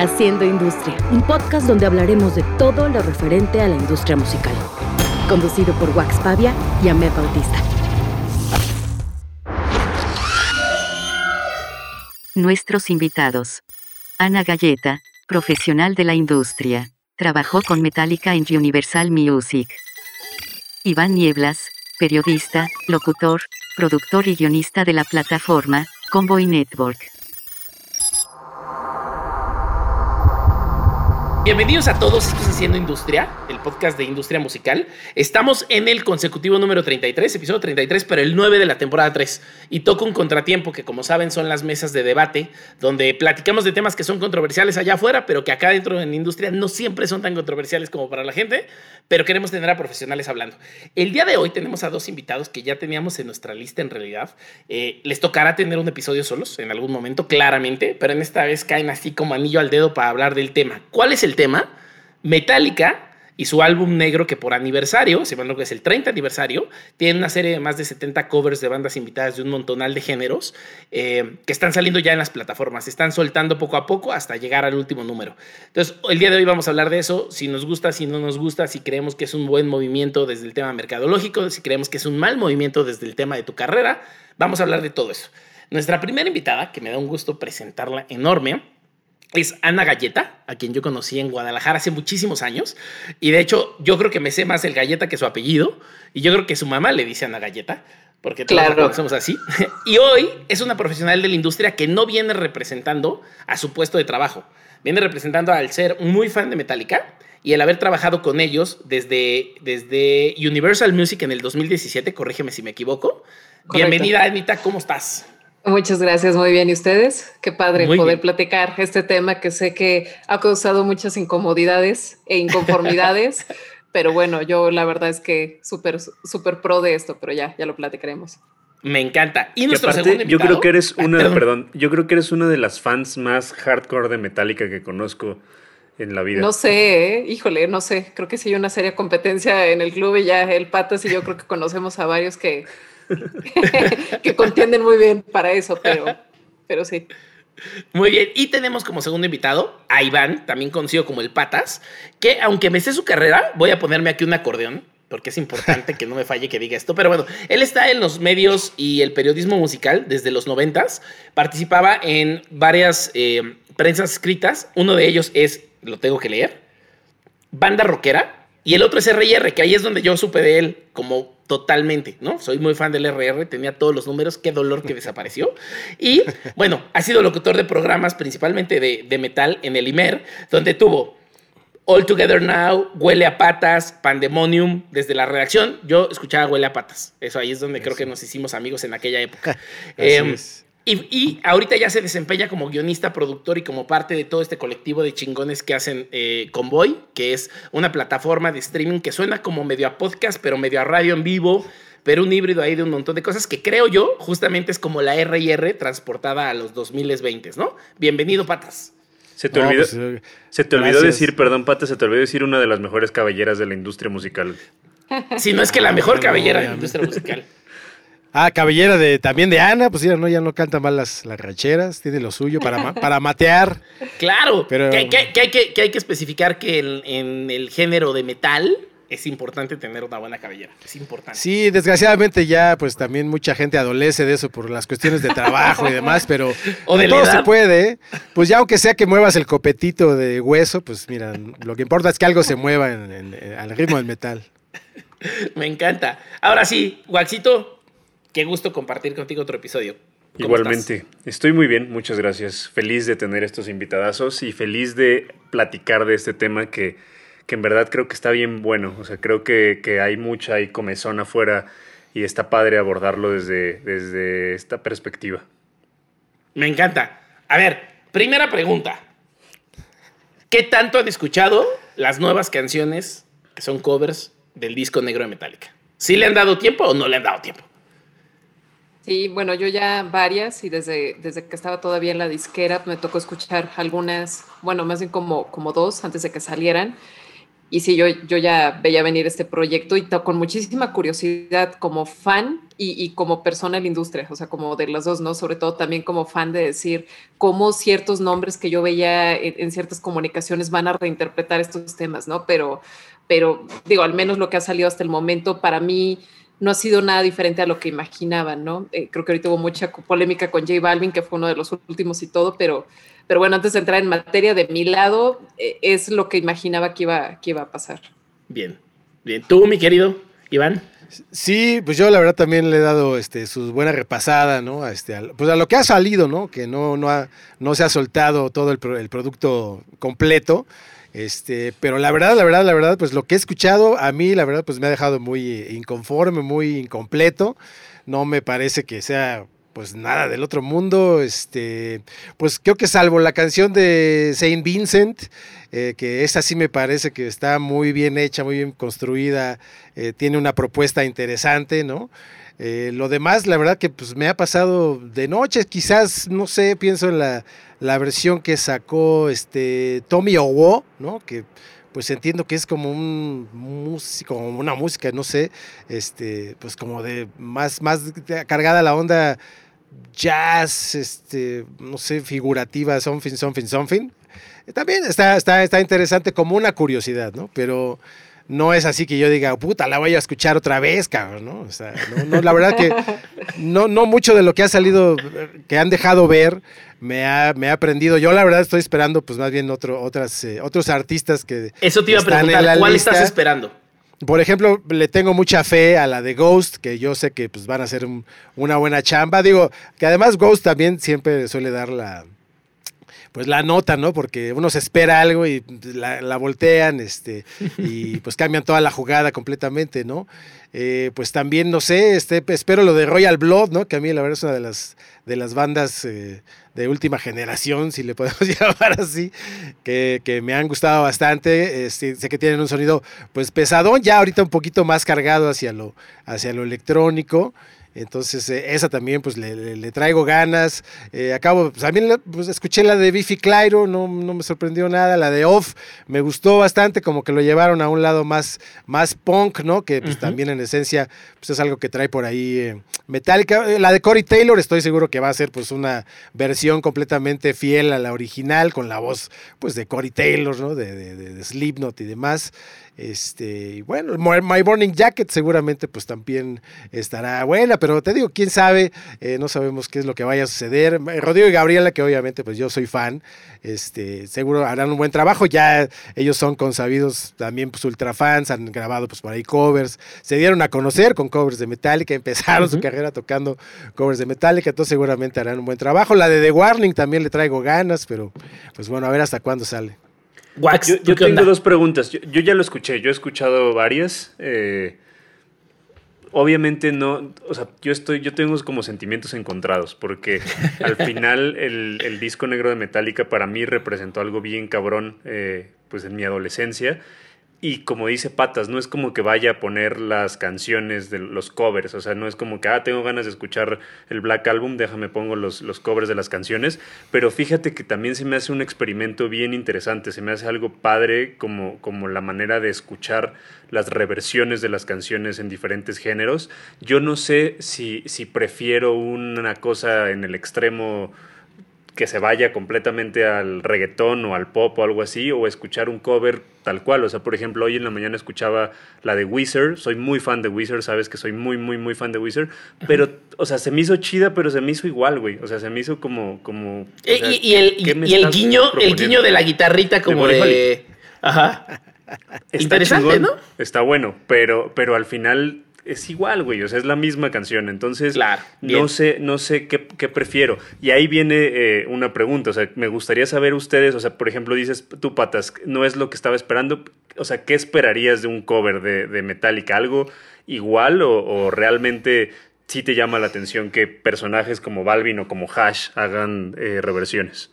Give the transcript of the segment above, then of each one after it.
Haciendo Industria, un podcast donde hablaremos de todo lo referente a la industria musical. Conducido por Wax Pavia y Amé Bautista. Nuestros invitados. Ana Galleta, profesional de la industria. Trabajó con Metallica en Universal Music. Iván Nieblas, periodista, locutor, productor y guionista de la plataforma Convoy Network. Bienvenidos a todos, esto es Haciendo Industria, el podcast de industria musical. Estamos en el consecutivo número 33, episodio 33, pero el 9 de la temporada 3. Y toca un contratiempo que, como saben, son las mesas de debate, donde platicamos de temas que son controversiales allá afuera, pero que acá dentro en la industria no siempre son tan controversiales como para la gente, pero queremos tener a profesionales hablando. El día de hoy tenemos a dos invitados que ya teníamos en nuestra lista en realidad. Eh, les tocará tener un episodio solos en algún momento, claramente, pero en esta vez caen así como anillo al dedo para hablar del tema. ¿Cuál es el tema? Metallica y su álbum negro que por aniversario, se lo que es el 30 aniversario, tiene una serie de más de 70 covers de bandas invitadas de un montonal de géneros eh, que están saliendo ya en las plataformas, se están soltando poco a poco hasta llegar al último número. Entonces, el día de hoy vamos a hablar de eso, si nos gusta, si no nos gusta, si creemos que es un buen movimiento desde el tema mercadológico, si creemos que es un mal movimiento desde el tema de tu carrera, vamos a hablar de todo eso. Nuestra primera invitada, que me da un gusto presentarla enorme, es Ana Galleta, a quien yo conocí en Guadalajara hace muchísimos años. Y de hecho, yo creo que me sé más el Galleta que su apellido. Y yo creo que su mamá le dice Ana Galleta, porque todos la conocemos así. y hoy es una profesional de la industria que no viene representando a su puesto de trabajo. Viene representando al ser muy fan de Metallica y el haber trabajado con ellos desde, desde Universal Music en el 2017, corrígeme si me equivoco. Bienvenida, Anita, ¿cómo estás? Muchas gracias, muy bien. ¿Y ustedes? Qué padre poder platicar este tema que sé que ha causado muchas incomodidades e inconformidades, pero bueno, yo la verdad es que súper, súper pro de esto, pero ya, ya lo platicaremos. Me encanta. Y nuestro segundo Yo creo que eres una, perdón. yo creo que eres una de las fans más hardcore de Metallica que conozco en la vida. No sé, ¿eh? híjole, no sé. Creo que sí hay una seria competencia en el club y ya el Patas y yo creo que conocemos a varios que que contienden muy bien para eso, pero, pero sí. Muy bien, y tenemos como segundo invitado a Iván, también conocido como el Patas, que aunque me sé su carrera, voy a ponerme aquí un acordeón, porque es importante que no me falle que diga esto, pero bueno, él está en los medios y el periodismo musical desde los noventas, participaba en varias eh, prensas escritas, uno de ellos es, lo tengo que leer, Banda Rockera, y el otro es RR, que ahí es donde yo supe de él como totalmente, ¿no? Soy muy fan del RR, tenía todos los números, qué dolor que desapareció. Y bueno, ha sido locutor de programas principalmente de, metal en el IMER, donde tuvo All Together Now, Huele a Patas, Pandemonium, desde la redacción, yo escuchaba Huele a Patas. Eso ahí es donde creo que nos hicimos amigos en aquella época. Em, y, ahorita ya se desempeña como guionista, productor y como parte de todo este colectivo de chingones que hacen eh, Convoy, que es una plataforma de streaming que suena como medio a podcast, pero medio a radio en vivo, pero un híbrido ahí de un montón de cosas que creo yo justamente es como la RR transportada a los 2020, ¿no? Bienvenido, Patas. Se te olvidó, pues, eh, se te olvidó decir, perdón, Patas, se te olvidó decir una de las mejores cabelleras de la industria musical. Si no es que la mejor cabellera de la industria musical. Ah, cabellera de también de Ana, pues ya no, ya no canta mal las, las rancheras, tiene lo suyo para, para matear. Claro, pero que, hay que, que, hay que especificar que en el género de metal es importante tener una buena cabellera, es importante. Sí, desgraciadamente ya pues también mucha gente adolece de eso por las cuestiones de trabajo y demás, pero o de todo se puede, pues ya aunque sea que muevas el copetito de hueso, pues mira, lo que importa es que algo se mueva en, al ritmo del metal. Me encanta. Ahora sí, Waxito, Qué gusto compartir contigo otro episodio. Igualmente, estoy muy bien, muchas gracias. Feliz de tener estos invitadazos y feliz de platicar de este tema que, que en verdad creo que está bien bueno. O sea, creo que, que hay mucha hay comezón afuera y está padre abordarlo desde, desde esta perspectiva. Me encanta. A ver, primera pregunta. ¿Qué tanto han escuchado las nuevas canciones que son covers del disco negro de Metallica? ¿Sí le han dado tiempo o no le han dado tiempo? Sí, bueno, yo ya varias y desde, desde que estaba todavía en la disquera me tocó escuchar algunas, bueno, más bien como, como dos antes de que salieran. y sí, yo, yo ya veía venir este proyecto y con muchísima curiosidad como fan y, como persona en la industria, o sea, como de las dos, ¿no? Sobre todo también como fan de decir cómo ciertos nombres que yo veía en, ciertas comunicaciones van a reinterpretar estos temas, ¿no? Pero, pero digo, al menos lo que ha salido hasta el momento para mí no ha sido nada diferente a lo que imaginaban, ¿no? Eh, creo que ahorita hubo mucha polémica con J Balvin, que fue uno de los últimos y todo, pero, pero bueno, antes de entrar en materia, de mi lado, eh, es lo que imaginaba que iba, que iba a pasar. Bien, bien. ¿Tú, mi querido Iván? Sí, pues yo la verdad también le he dado este, su buena repasada, ¿no? A este, pues a lo que ha salido, ¿no? Que no, no, ha, no se ha soltado todo el, el producto completo. Este, pero la verdad, la verdad, la verdad, pues lo que he escuchado a mí, la verdad, pues me ha dejado muy inconforme, muy incompleto. No me parece que sea pues nada del otro mundo. Este, pues creo que salvo la canción de Saint Vincent, eh, que esa sí me parece que está muy bien hecha, muy bien construida, eh, tiene una propuesta interesante, ¿no? Eh, lo demás, la verdad que pues me ha pasado de noche, quizás, no sé, pienso en la, la versión que sacó este Tommy Owo, ¿no? Que pues entiendo que es como un músico, una música, no sé, este, pues como de más, más cargada la onda jazz, este, no sé, figurativa, something, something, something. También está, está, está interesante como una curiosidad, ¿no? Pero no es así que yo diga, puta, la voy a escuchar otra vez, cabrón, ¿no? O sea, no, la verdad que no, no mucho de lo que ha salido, que han dejado ver, me ha, me ha aprendido. Yo la verdad estoy esperando, pues más bien otro, otras, eh, otros artistas que... Eso te iba a preguntar, ¿cuál estás esperando? Por ejemplo, le tengo mucha fe a la de Ghost, que yo sé que pues, van a hacer una buena chamba. Digo, que además Ghost también siempre suele dar la, pues la nota, ¿no? Porque uno se espera algo y la, voltean, este, y pues cambian toda la jugada completamente, ¿no? Eh, pues también, no sé, este, espero lo de Royal Blood, ¿no? Que a mí la verdad es una de las, de las bandas eh, de última generación, si le podemos llamar así, que, que me han gustado bastante. Este, sé que tienen un sonido pues pesadón, ya ahorita un poquito más cargado hacia lo, hacia lo electrónico. Entonces, eh, esa también, pues le, traigo ganas. Eh, acabo, pues también pues, escuché la de Biffy Clyro, no, no, me sorprendió nada. La de Off me gustó bastante, como que lo llevaron a un lado más, más punk, ¿no? Que pues, también en esencia pues, es algo que trae por ahí eh, Metallica. La de Corey Taylor, estoy seguro que va a ser pues una versión completamente fiel a la original, con la voz pues de Corey Taylor, ¿no? De, de, de Slipknot y demás. Este, y bueno, My Morning Jacket seguramente pues también estará buena, pero te digo, quién sabe, eh, no sabemos qué es lo que vaya a suceder. Eh, Rodrigo y Gabriela, que obviamente pues yo soy fan, este, seguro harán un buen trabajo, ya ellos son consabidos también pues ultra fans, han grabado pues por ahí covers, se dieron a conocer con covers de Metallica, empezaron su carrera tocando covers de Metallica, entonces seguramente harán un buen trabajo. La de The Warning también le traigo ganas, pero pues bueno, a ver hasta cuándo sale yo, tengo dos preguntas. Yo, ya lo escuché, yo he escuchado varias. Eh, obviamente no, o sea, yo estoy, yo tengo como sentimientos encontrados, porque al final el, disco negro de Metallica para mí representó algo bien cabrón, eh, pues en mi adolescencia. Y como dice Patas, no es como que vaya a poner las canciones de los covers, o sea, no es como que, ah, tengo ganas de escuchar el Black Album, déjame pongo los, los covers de las canciones, pero fíjate que también se me hace un experimento bien interesante, se me hace algo padre como, como la manera de escuchar las reversiones de las canciones en diferentes géneros. Yo no sé si, si prefiero una cosa en el extremo que se vaya completamente al reggaetón o al pop o algo así, o escuchar un cover tal cual. O sea, por ejemplo, hoy en la mañana escuchaba la de Wizard, soy muy fan de Wizard, sabes que soy muy, muy, muy fan de Wizard, pero, o sea, se me hizo chida, pero se me hizo igual, güey. O sea, se me hizo como... como y, el, guiño, el guiño de la guitarrita como de... Ajá. Está Interesante, ¿no? Está bueno, pero, pero al final es igual, güey, o sea, es la misma canción, entonces no sé, no sé qué, prefiero. Y ahí viene eh, una pregunta, o sea, me gustaría saber ustedes, o sea, por ejemplo, dices, tú patas, no es lo que estaba esperando, o sea, ¿qué esperarías de un cover de, de Metallica? ¿Algo igual o, realmente sí te llama la atención que personajes como Balvin o como Hash hagan eh, reversiones?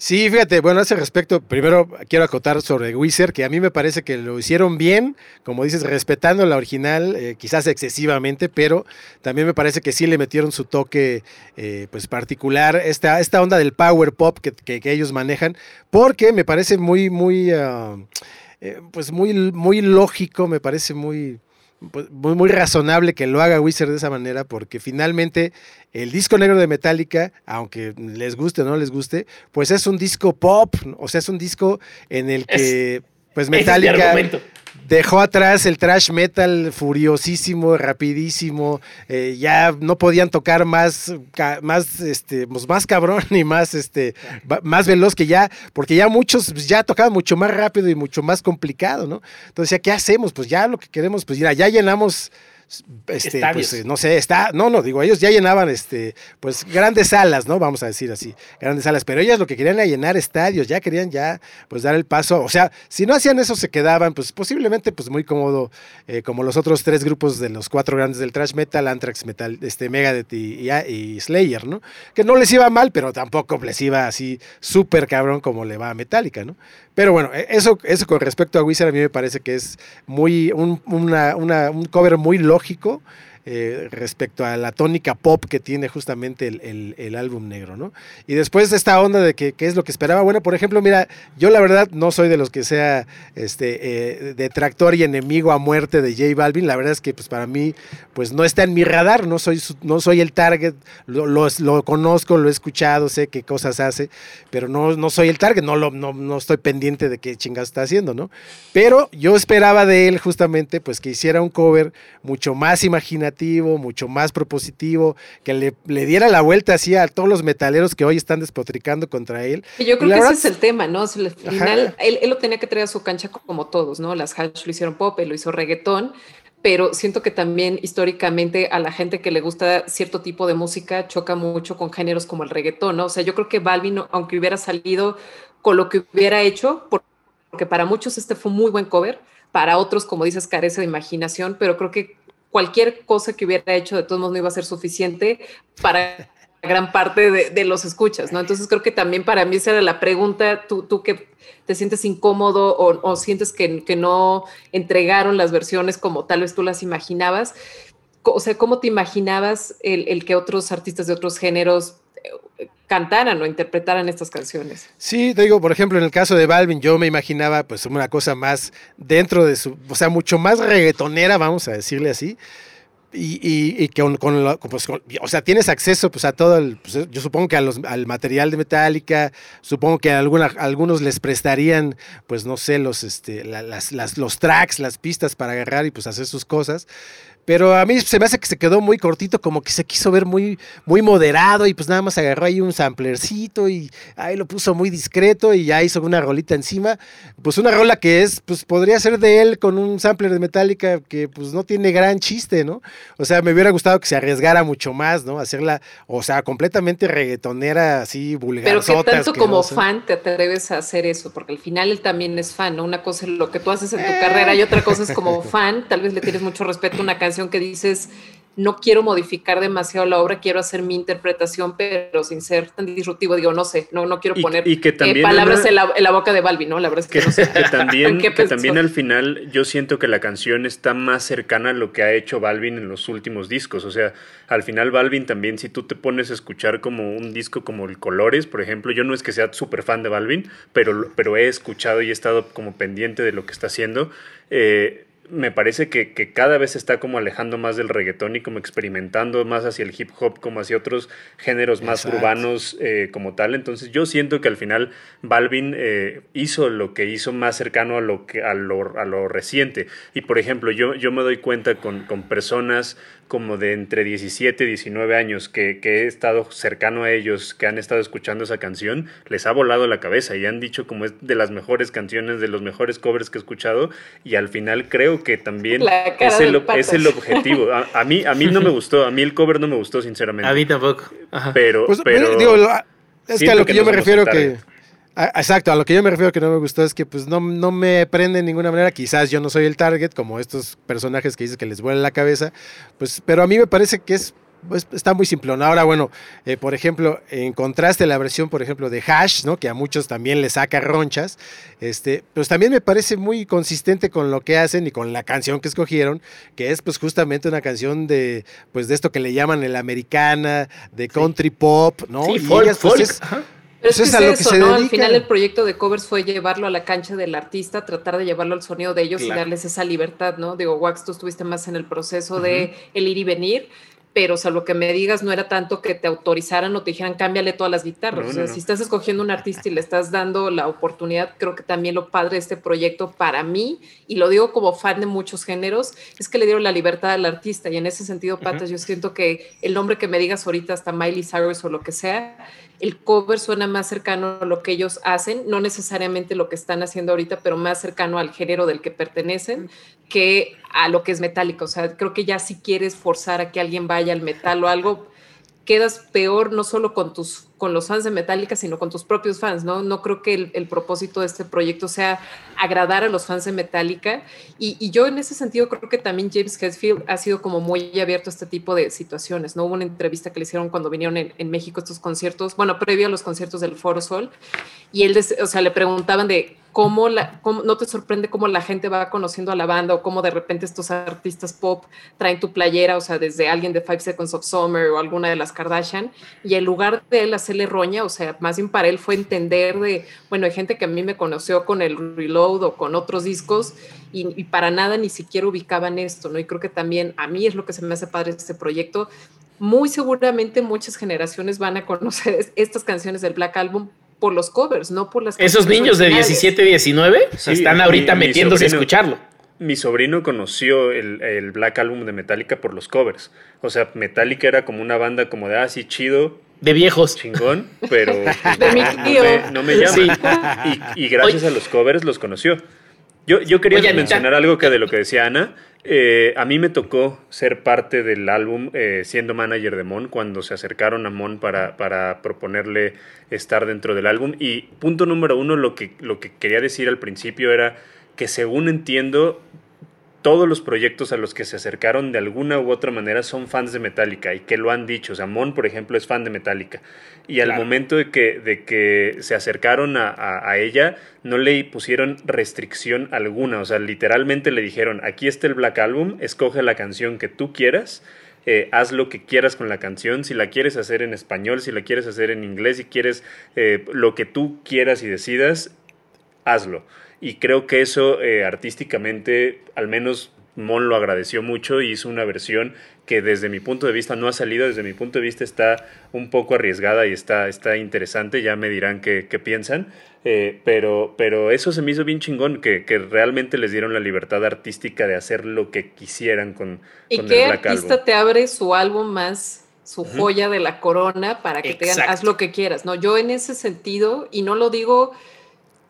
Sí, fíjate, bueno, a ese respecto, primero quiero acotar sobre Wizard, que a mí me parece que lo hicieron bien, como dices, respetando la original, eh, quizás excesivamente, pero también me parece que sí le metieron su toque eh, pues particular, esta, esta onda del power pop que, ellos manejan, porque me parece muy, muy... Ah, eh, pues muy, muy lógico, me parece muy, pues, muy, muy razonable que lo haga Wizard de esa manera, porque finalmente el disco negro de Metallica, aunque les guste o no les guste, pues es un disco pop, o sea, es un disco en el que, pues Metallica dejó atrás el trash metal furiosísimo, rapidísimo, eh, ya no podían tocar más, más, este, pues más cabrón y más, este, más veloz que ya, porque ya muchos pues, ya tocaban mucho más rápido y mucho más complicado, ¿no? Entonces, ¿ya qué hacemos? Pues ya lo que queremos, pues ya, ya llenamos este, pues, eh, no sé, está, no, no, digo, ellos ya llenaban, este, pues, grandes salas, ¿no? Vamos a decir así, grandes salas, pero ellas lo que querían era llenar estadios, ya querían ya, pues, dar el paso, o sea, si no hacían eso se quedaban, pues, posiblemente, pues, muy cómodo, eh, como los otros tres grupos de los cuatro grandes del trash metal, Anthrax, Metal, este, Megadeth y, y, Slayer, ¿no? Que no les iba mal, pero tampoco les iba así súper cabrón como le va a Metallica, ¿no? Pero bueno, e, eso, eso con respecto a Wizard a mí me parece que es muy, un, una, una, un cover muy lógico eh, respecto a la tónica pop que tiene justamente el, álbum negro, ¿no? Y después de esta onda de que, es lo que esperaba, bueno, por ejemplo, mira, yo la verdad no soy de los que sea este eh, detractor y enemigo a muerte de J Balvin, la verdad es que pues para mí pues no está en mi radar, no soy, no soy el target, lo, lo, conozco, lo he escuchado, sé qué cosas hace, pero no, no soy el target, no, lo, no, no estoy pendiente de qué chingados está haciendo, ¿no? Pero yo esperaba de él justamente pues que hiciera un cover mucho más imaginativo, mucho más propositivo, que le, le, diera la vuelta así a todos los metaleros que hoy están despotricando contra él. yo creo que ese es el tema, ¿no? Al final, él, lo tenía que traer a su cancha como todos, ¿no? Las hash lo hicieron pop, él lo hizo reggaetón, pero siento que también históricamente a la gente que le gusta cierto tipo de música choca mucho con géneros como el reggaetón, ¿no? O sea, yo creo que Balvin, aunque hubiera salido con lo que hubiera hecho, porque para muchos este fue un muy buen cover, para otros, como dices, carece de imaginación, pero creo que cualquier cosa que hubiera hecho de todos modos no iba a ser suficiente para gran parte de, los escuchas, ¿no? Entonces creo que también para mí esa era la pregunta, tú, tú que te sientes incómodo o, sientes que, que, no entregaron las versiones como tal vez tú las imaginabas, o sea, ¿cómo te imaginabas el, el que otros artistas de otros géneros cantaran o interpretaran estas canciones. Sí, te digo, por ejemplo, en el caso de Balvin, yo me imaginaba pues una cosa más dentro de su, o sea, mucho más reggaetonera, vamos a decirle así. Y, y, que con, pues, o sea, tienes acceso pues a todo el, pues, yo supongo que al material de Metallica, supongo que algunos les prestarían, pues no sé, los, este, las, las, los tracks, las pistas para agarrar y pues hacer sus cosas. Pero a mí se me hace que se quedó muy cortito, como que se quiso ver muy, muy moderado y pues nada más agarró ahí un samplercito y ahí lo puso muy discreto y ya hizo una rolita encima. Pues una rola que es, pues podría ser de él con un sampler de Metallica que pues no tiene gran chiste, ¿no? O sea, me hubiera gustado que se arriesgara mucho más, ¿no? Hacerla, o sea, completamente reggaetonera, así vulgar. Pero que tanto como fan te atreves a hacer eso, porque al final él también es fan, ¿no? Una cosa es lo que tú haces en tu carrera y otra cosa es como fan, tal vez le tienes mucho respeto a una canción que dices, no quiero modificar demasiado la obra, quiero hacer mi interpretación, pero sin ser tan disruptivo. Digo, no sé, no, no quiero poner eh, palabras en, la, boca de Balbi, ¿no? La verdad es que, no sé. también, que también al final yo siento que la canción está más cercana a lo que ha hecho Balvin en los últimos discos. O sea, al final Balvin también, si tú te pones a escuchar como un disco como el Colores, por ejemplo, yo no es que sea súper fan de Balvin, pero, pero he escuchado y he estado como pendiente de lo que está haciendo. Eh, me parece que, que, cada vez se está como alejando más del reggaetón y como experimentando más hacia el hip hop, como hacia otros géneros más urbanos eh, como tal. Entonces yo siento que al final Balvin eh, hizo lo que hizo más cercano a lo, que, a lo, a lo reciente. Y por ejemplo, yo, yo me doy cuenta con, con personas como de entre 17 y 19 años que, que, he estado cercano a ellos, que han estado escuchando esa canción, les ha volado la cabeza y han dicho como es de las mejores canciones, de los mejores covers que he escuchado y al final creo que también es el, es el, objetivo. A, mí, a mí no me gustó, a mí el cover no me gustó sinceramente. A mí tampoco. Pero, pues, pero es que a lo que, yo me refiero que... Exacto, a lo que yo me refiero que no me gustó es que pues no, no me prende de ninguna manera, quizás yo no soy el target, como estos personajes que dices que les vuela la cabeza, pues, pero a mí me parece que es pues, está muy simplón. Ahora, bueno, eh, por ejemplo, en contraste la versión, por ejemplo, de Hash, ¿no? Que a muchos también les saca ronchas, este, pues también me parece muy consistente con lo que hacen y con la canción que escogieron, que es pues justamente una canción de, pues de esto que le llaman el americana, de country pop, ¿no? y folk, pues, Pero es, que eso, ¿no? Al final el proyecto de covers fue llevarlo a la cancha del artista, tratar de llevarlo al sonido de ellos y darles esa libertad, ¿no? Digo, Wax, tú estuviste más en el proceso de el ir y venir, pero salvo que me digas, no era tanto que te autorizaran o te dijeran cámbiale todas las guitarras. o sea, si estás escogiendo un artista y le estás dando la oportunidad, creo que también lo padre de este proyecto para mí, y lo digo como fan de muchos géneros, es que le dieron la libertad al artista. Y en ese sentido, Patas, yo siento que el nombre que me digas ahorita, hasta Miley Cyrus o lo que sea, el cover suena más cercano a lo que ellos hacen, no necesariamente lo que están haciendo ahorita, pero más cercano al género del que pertenecen que a lo que es metálico. O sea, creo que ya si quieres forzar a que alguien vaya al metal o algo, quedas peor no solo con tus con los fans de Metallica, sino con tus propios fans, ¿no? No creo que el, propósito de este proyecto sea agradar a los fans de Metallica. Y, yo en ese sentido creo que también James Hetfield ha sido como muy abierto a este tipo de situaciones, ¿no? Hubo una entrevista que le hicieron cuando vinieron en, México estos conciertos, bueno, previo a los conciertos del Foro Sol, y él, o sea, le preguntaban de cómo, la, no te sorprende cómo la gente va conociendo a la banda o cómo de repente estos artistas pop traen tu playera, o sea, desde alguien de Five Seconds of Summer o alguna de las Kardashian, y en lugar de él hacerle roña, o sea, más bien para él fue entender de, bueno, hay gente que a mí me conoció con el Reload o con otros discos y, para nada ni siquiera ubicaban esto, ¿no? Y creo que también a mí es lo que se me hace padre este proyecto. Muy seguramente muchas generaciones van a conocer estas canciones del Black Album por los covers, no por las Esos niños de 17, 19 están ahorita metiéndose a escucharlo. Mi sobrino conoció el, Black Album de Metallica por los covers. O sea, Metallica era como una banda como de, ah, sí, chido. De viejos. Chingón, pero pues, no, me, llama. Y, gracias a los covers los conoció. Yo, yo quería mencionar algo que de lo que decía Ana. Eh, a mí me tocó ser parte del álbum eh, siendo manager de Mon cuando se acercaron a Mon para, para, proponerle estar dentro del álbum. Y punto número uno, lo que, lo que quería decir al principio era que según entiendo, todos los proyectos a los que se acercaron de alguna u otra manera son fans de Metallica y que lo han dicho. O sea, Mon, por ejemplo, es fan de Metallica. Y al momento de que, de que se acercaron a, ella, no le pusieron restricción alguna. O sea, literalmente le dijeron, aquí está el Black Album, escoge la canción que tú quieras. Eh, haz lo que quieras con la canción, si la quieres hacer en español, si la quieres hacer en inglés, si quieres eh, lo que tú quieras y decidas, hazlo. Y creo que eso eh, artísticamente, al menos Mon lo agradeció mucho y hizo una versión que desde mi punto de vista no ha salido, desde mi punto de vista está un poco arriesgada y está, está interesante, ya me dirán qué, piensan, eh, pero, pero eso se me hizo bien chingón, que, realmente les dieron la libertad artística de hacer lo que quisieran con, ¿Y qué artista te abre su álbum más su joya de la corona para que te digan haz lo que quieras. No, yo en ese sentido, y no lo digo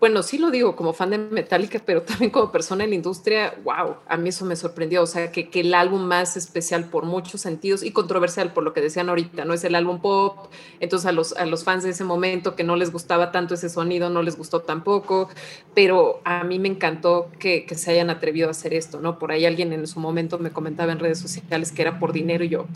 bueno, sí lo digo como fan de Metallica, pero también como persona en la industria, wow, a mí eso me sorprendió. O sea, que, que, el álbum más especial por muchos sentidos y controversial por lo que decían ahorita, no es el álbum pop. Entonces, a los, a los fans de ese momento que no les gustaba tanto ese sonido, no les gustó tampoco. Pero a mí me encantó que, que se hayan atrevido a hacer esto, ¿no? Por ahí alguien en su momento me comentaba en redes sociales que era por dinero y yo,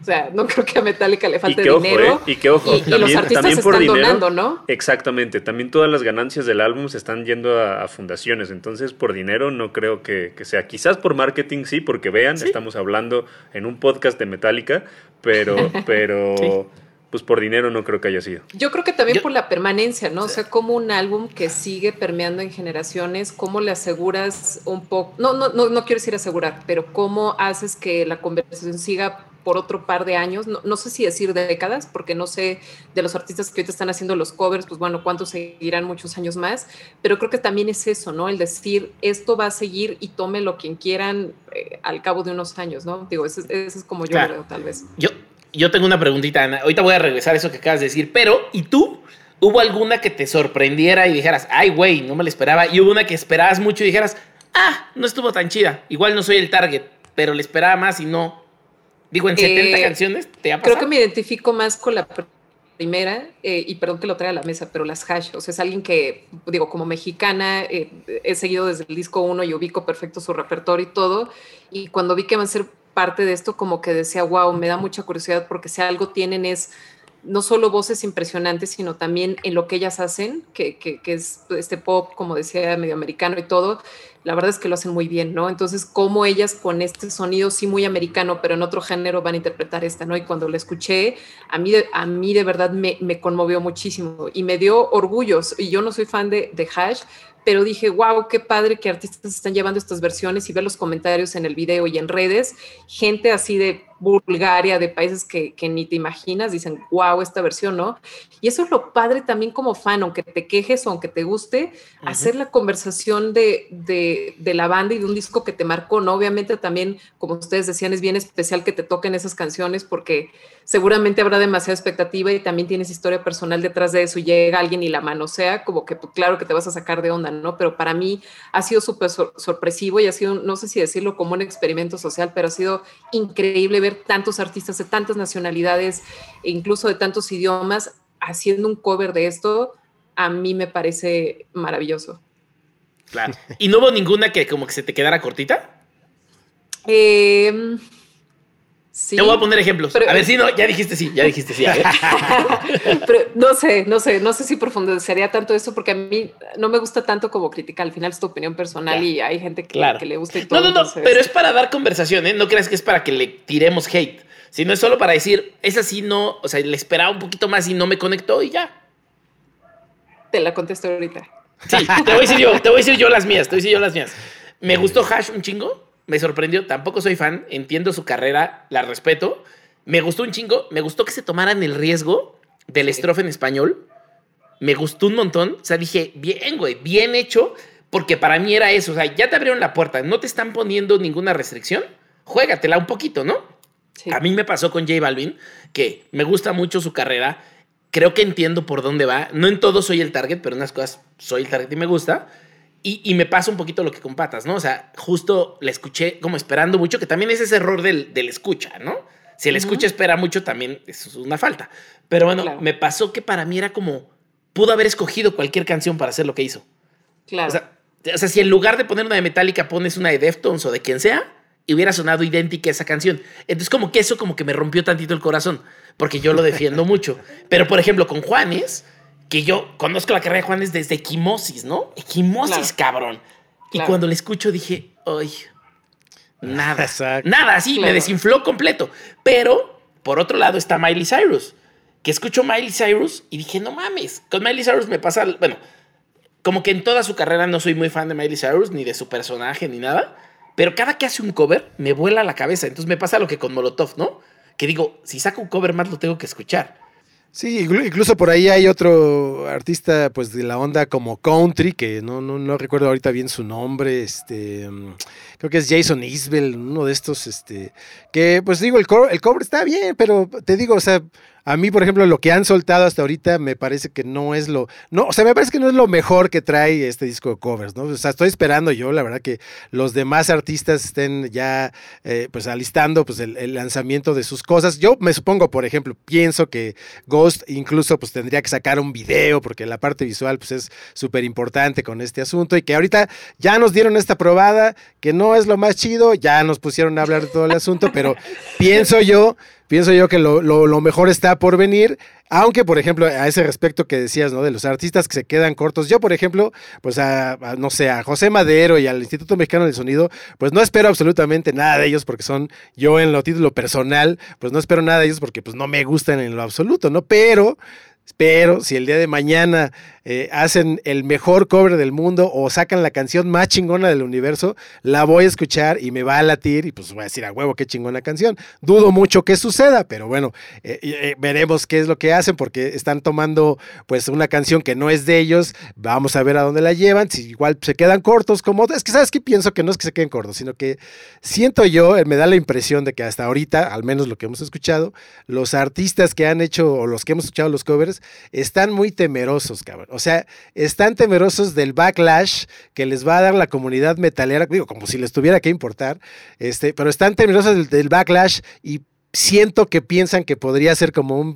o sea, no creo que a Metallica le falte dinero. ¿eh? Y que ojo, también, los artistas están donando, ¿no? Exactamente, también todas las ganancias del álbum se están yendo a, fundaciones, entonces por dinero no creo que, sea. Quizás por marketing sí, porque vean, estamos hablando en un podcast de Metallica, pero, pero pues por dinero no creo que haya sido. Yo creo que también por la permanencia, ¿no? O sea, como un álbum que sigue permeando en generaciones, ¿cómo le aseguras un poco? No, no, no, no quiero decir asegurar, pero ¿cómo haces que la conversación siga por otro par de años, no, sé si decir décadas, porque no sé de los artistas que ahorita están haciendo los covers, pues bueno, cuántos seguirán muchos años más, pero creo que también es eso, ¿no? El decir, esto va a seguir y tómelo quien quieran eh, al cabo de unos años, ¿no? Digo, ese, es como yo veo, tal vez. Yo, yo tengo una preguntita, Ana. Ahorita voy a regresar a eso que acabas de decir, pero, ¿y tú? ¿Hubo alguna que te sorprendiera y dijeras, ay, güey, no me la esperaba? Y hubo una que esperabas mucho y dijeras, ah, no estuvo tan chida. Igual no soy el target, pero le esperaba más y no. Digo, en 70 eh, canciones, ¿te ha pasado? Creo que me identifico más con la primera, eh, y perdón que lo traiga a la mesa, pero las hash, o sea, es alguien que, digo, como mexicana, eh, he seguido desde el disco 1 y ubico perfecto su repertorio y todo, y cuando vi que van a ser parte de esto, como que decía, wow, me da mucha curiosidad porque si algo tienen es no solo voces impresionantes, sino también en lo que ellas hacen, que, que, es este pop, como decía, medio americano y todo, la verdad es que lo hacen muy bien, ¿no? Entonces, cómo ellas con este sonido sí muy americano, pero en otro género van a interpretar esta, ¿no? Y cuando la escuché, a mí a mí de verdad me, me conmovió muchísimo y me dio orgullos. Y yo no soy fan de, de Hash, pero dije, wow, qué padre que artistas están llevando estas versiones y ver los comentarios en el video y en redes, gente así de Bulgaria, de países que, ni te imaginas, dicen, wow, esta versión, ¿no? Y eso es lo padre también como fan, aunque te quejes o aunque te guste, hacer la conversación de, de, la banda y de un disco que te marcó, ¿no? Obviamente también, como ustedes decían, es bien especial que te toquen esas canciones porque seguramente habrá demasiada expectativa y también tienes historia personal detrás de eso y llega alguien y la manosea, como que pues, claro que te vas a sacar de onda, ¿no? Pero para mí ha sido súper sorpresivo y ha sido, no sé si decirlo como un experimento social, pero ha sido increíble ver tantos artistas de tantas nacionalidades e incluso de tantos idiomas haciendo un cover de esto, a mí me parece maravilloso. Claro. ¿Y no hubo ninguna que como que se te quedara cortita? Eh, te voy a poner ejemplos. a ver si no, ya dijiste sí, ya dijiste sí. pero no sé, no sé, no sé si profundizaría tanto eso porque a mí no me gusta tanto como criticar. Al final es tu opinión personal y hay gente que, le gusta y todo. No, no, no, pero es para dar conversación, ¿eh? No creas que es para que le tiremos hate, sino es solo para decir, es así, no, o sea, le esperaba un poquito más y no me conectó y ya. Te la contesto ahorita. Sí, te voy a decir yo, te voy a decir yo las mías, te voy a decir yo las mías. Me gustó Hash un chingo me sorprendió, tampoco soy fan, entiendo su carrera, la respeto. Me gustó un chingo, me gustó que se tomaran el riesgo del estrofe en español. Me gustó un montón, o sea, dije, bien, güey, bien hecho, porque para mí era eso, o sea, ya te abrieron la puerta, no te están poniendo ninguna restricción, juégatela un poquito, ¿no? A mí me pasó con J Balvin, que me gusta mucho su carrera, creo que entiendo por dónde va, no en todo soy el target, pero en unas cosas soy el target y me gusta. Y, me pasa un poquito lo que con patas, ¿no? O sea, justo la escuché como esperando mucho, que también es ese error del, del escucha, ¿no? Si el escucha espera mucho, también eso es una falta. Pero bueno, me pasó que para mí era como, pudo haber escogido cualquier canción para hacer lo que hizo. Claro. O sea, si en lugar de poner una de Metallica pones una de Deftones o de quien sea, y hubiera sonado idéntica esa canción. Entonces como que eso como que me rompió tantito el corazón, porque yo lo defiendo mucho. Pero por ejemplo, con Juanes que yo conozco la carrera de Juanes desde Equimosis, ¿no? Equimosis, cabrón. Y cuando le escucho dije, ay, nada. Nada, así, me desinfló completo. Pero, por otro lado, está Miley Cyrus. Que escucho Miley Cyrus y dije, no mames. Con Miley Cyrus me pasa, bueno, como que en toda su carrera no soy muy fan de Miley Cyrus, ni de su personaje, ni nada. Pero cada que hace un cover, me vuela la cabeza. Entonces me pasa lo que con Molotov, ¿no? Que digo, si saco un cover más, lo tengo que escuchar. Sí, incluso por ahí hay otro artista pues de la onda como country, que no, no, no recuerdo ahorita bien su nombre, este mm, creo que es Jason Isbell, uno de estos, este, que pues digo, el, el cover está bien, pero te digo, o sea, a mí, por ejemplo, lo que han soltado hasta ahorita me parece que no es lo. No, o sea, me parece que no es lo mejor que trae este disco de covers, ¿no? O sea, estoy esperando yo, la verdad, que los demás artistas estén ya eh, pues alistando pues el, lanzamiento de sus cosas. Yo me supongo, por ejemplo, pienso que Ghost incluso pues tendría que sacar un video, porque la parte visual pues es súper importante con este asunto. Y que ahorita ya nos dieron esta probada, que no es lo más chido, ya nos pusieron a hablar de todo el asunto, pero pienso yo pienso yo que lo, lo, mejor está por venir. Aunque, por ejemplo, a ese respecto que decías, ¿no? De los artistas que se quedan cortos. Yo, por ejemplo, pues a, no sé, a José Madero y al Instituto Mexicano del Sonido, pues no espero absolutamente nada de ellos porque son, yo en lo título personal, pues no espero nada de ellos porque pues no me gustan en lo absoluto, ¿no? Pero pero si el día de mañana eh, hacen el mejor cover del mundo o sacan la canción más chingona del universo, la voy a escuchar y me va a latir y pues voy a decir a huevo qué chingona canción. Dudo mucho que suceda, pero bueno, eh, eh, veremos qué es lo que hacen porque están tomando pues una canción que no es de ellos, vamos a ver a dónde la llevan, si igual se quedan cortos como es que sabes que pienso que no es que se queden cortos, sino que siento yo, me da la impresión de que hasta ahorita, al menos lo que hemos escuchado, los artistas que han hecho o los que hemos escuchado los covers están muy temerosos, cabrón. Sea, están temerosos del backlash que les va a dar la comunidad metalera, digo, como si les tuviera que importar, este, pero están temerosos del, backlash y siento que piensan que podría ser como un,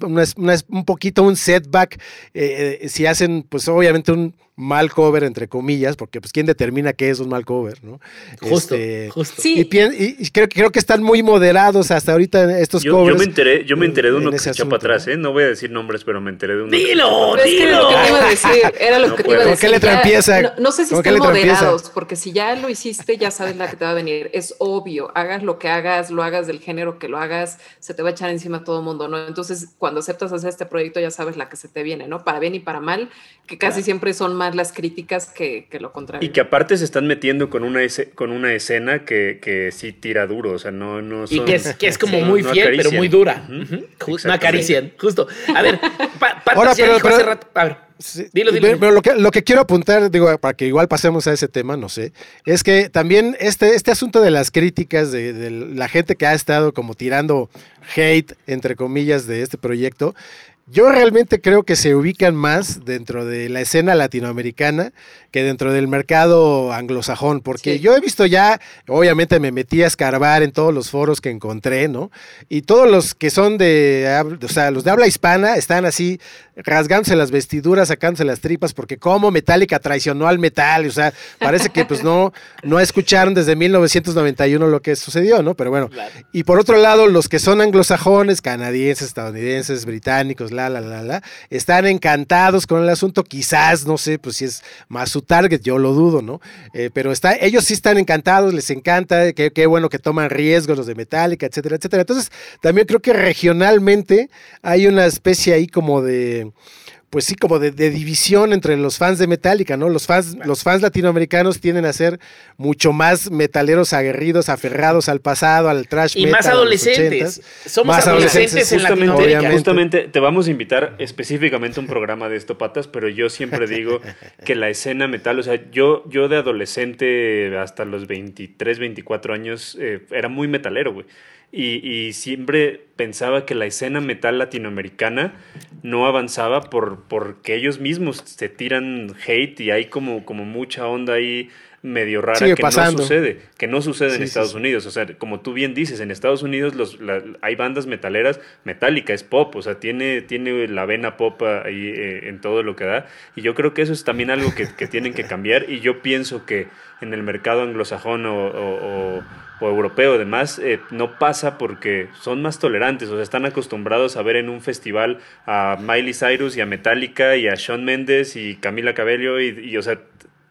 un poquito un setback eh, eh, si hacen, pues obviamente un mal cover, entre comillas, porque pues quién determina qué es un mal cover, ¿no? Justo, este, justo. Sí. Y, creo, creo, que están muy moderados hasta ahorita estos covers. Yo me enteré, yo me enteré de uno que se echó para atrás, ¿eh? No voy a decir nombres, pero me enteré de uno. ¡Dilo, dilo! Era lo que te iba a decir, era lo que te iba a decir. ¿Con qué letra empieza? No, sé si están moderados, porque si ya lo hiciste, ya sabes la que te va a venir. Es obvio, hagas lo que hagas, lo hagas del género que lo hagas, se te va a echar encima todo el mundo, ¿no? Entonces, cuando aceptas hacer este proyecto, ya sabes la que se te viene, ¿no? Para bien y para mal, que casi siempre son más las críticas que, lo contrario. Y que aparte se están metiendo con una, con una escena que, que sí tira duro, o sea, no, no Y que es, que es como muy fiel, pero muy dura. No acarician, justo. A ver, Ahora, pero, hace rato, a ver. dilo, dilo, pero lo que, lo que quiero apuntar, digo, para que igual pasemos a ese tema, no sé, es que también este, este asunto de las críticas de, de la gente que ha estado como tirando hate, entre comillas, de este proyecto, yo realmente creo que se ubican más dentro de la escena latinoamericana que dentro del mercado anglosajón, porque yo he visto ya, obviamente me metí a escarbar en todos los foros que encontré, ¿no? Y todos los que son de, o sea, los de habla hispana están así rasgándose las vestiduras, sacándose las tripas, porque como Metallica traicionó al metal, o sea, parece que pues no, no escucharon desde 1991 lo que sucedió, ¿no? Pero bueno, y por otro lado, los que son anglosajones, canadienses, estadounidenses, británicos, están encantados con el asunto, quizás, no sé, pues si es más su target, yo lo dudo, ¿no? Eh, pero está, ellos sí están encantados, les encanta, qué, qué bueno que toman riesgos los de Metallica, etcétera, etcétera. Entonces, también creo que regionalmente hay una especie ahí como de pues sí, como de, división entre los fans de Metallica, ¿no? Los fans, los fans latinoamericanos tienden a ser mucho más metaleros aguerridos, aferrados al pasado, al trash y más adolescentes. Somos más adolescentes, en Latinoamérica. Justamente te vamos a invitar específicamente a un programa de esto, patas, pero yo siempre digo que la escena metal, o sea, yo, yo de adolescente hasta los 23, 24 años eh, era muy metalero, güey. Y, siempre pensaba que la escena metal latinoamericana no avanzaba por porque ellos mismos se tiran hate y hay como, como mucha onda ahí medio rara que no sucede, que no sucede en Estados Unidos. O sea, como tú bien dices, en Estados Unidos los, hay bandas metaleras, Metallica es pop, o sea, tiene, tiene la vena pop ahí eh, en todo lo que da. Y yo creo que eso es también algo que, que tienen que cambiar y yo pienso que en el mercado anglosajón o o europeo además eh, no pasa porque son más tolerantes, o sea, están acostumbrados a ver en un festival a Miley Cyrus y a Metallica y a Shawn Mendes y Camila Cabello y, o sea...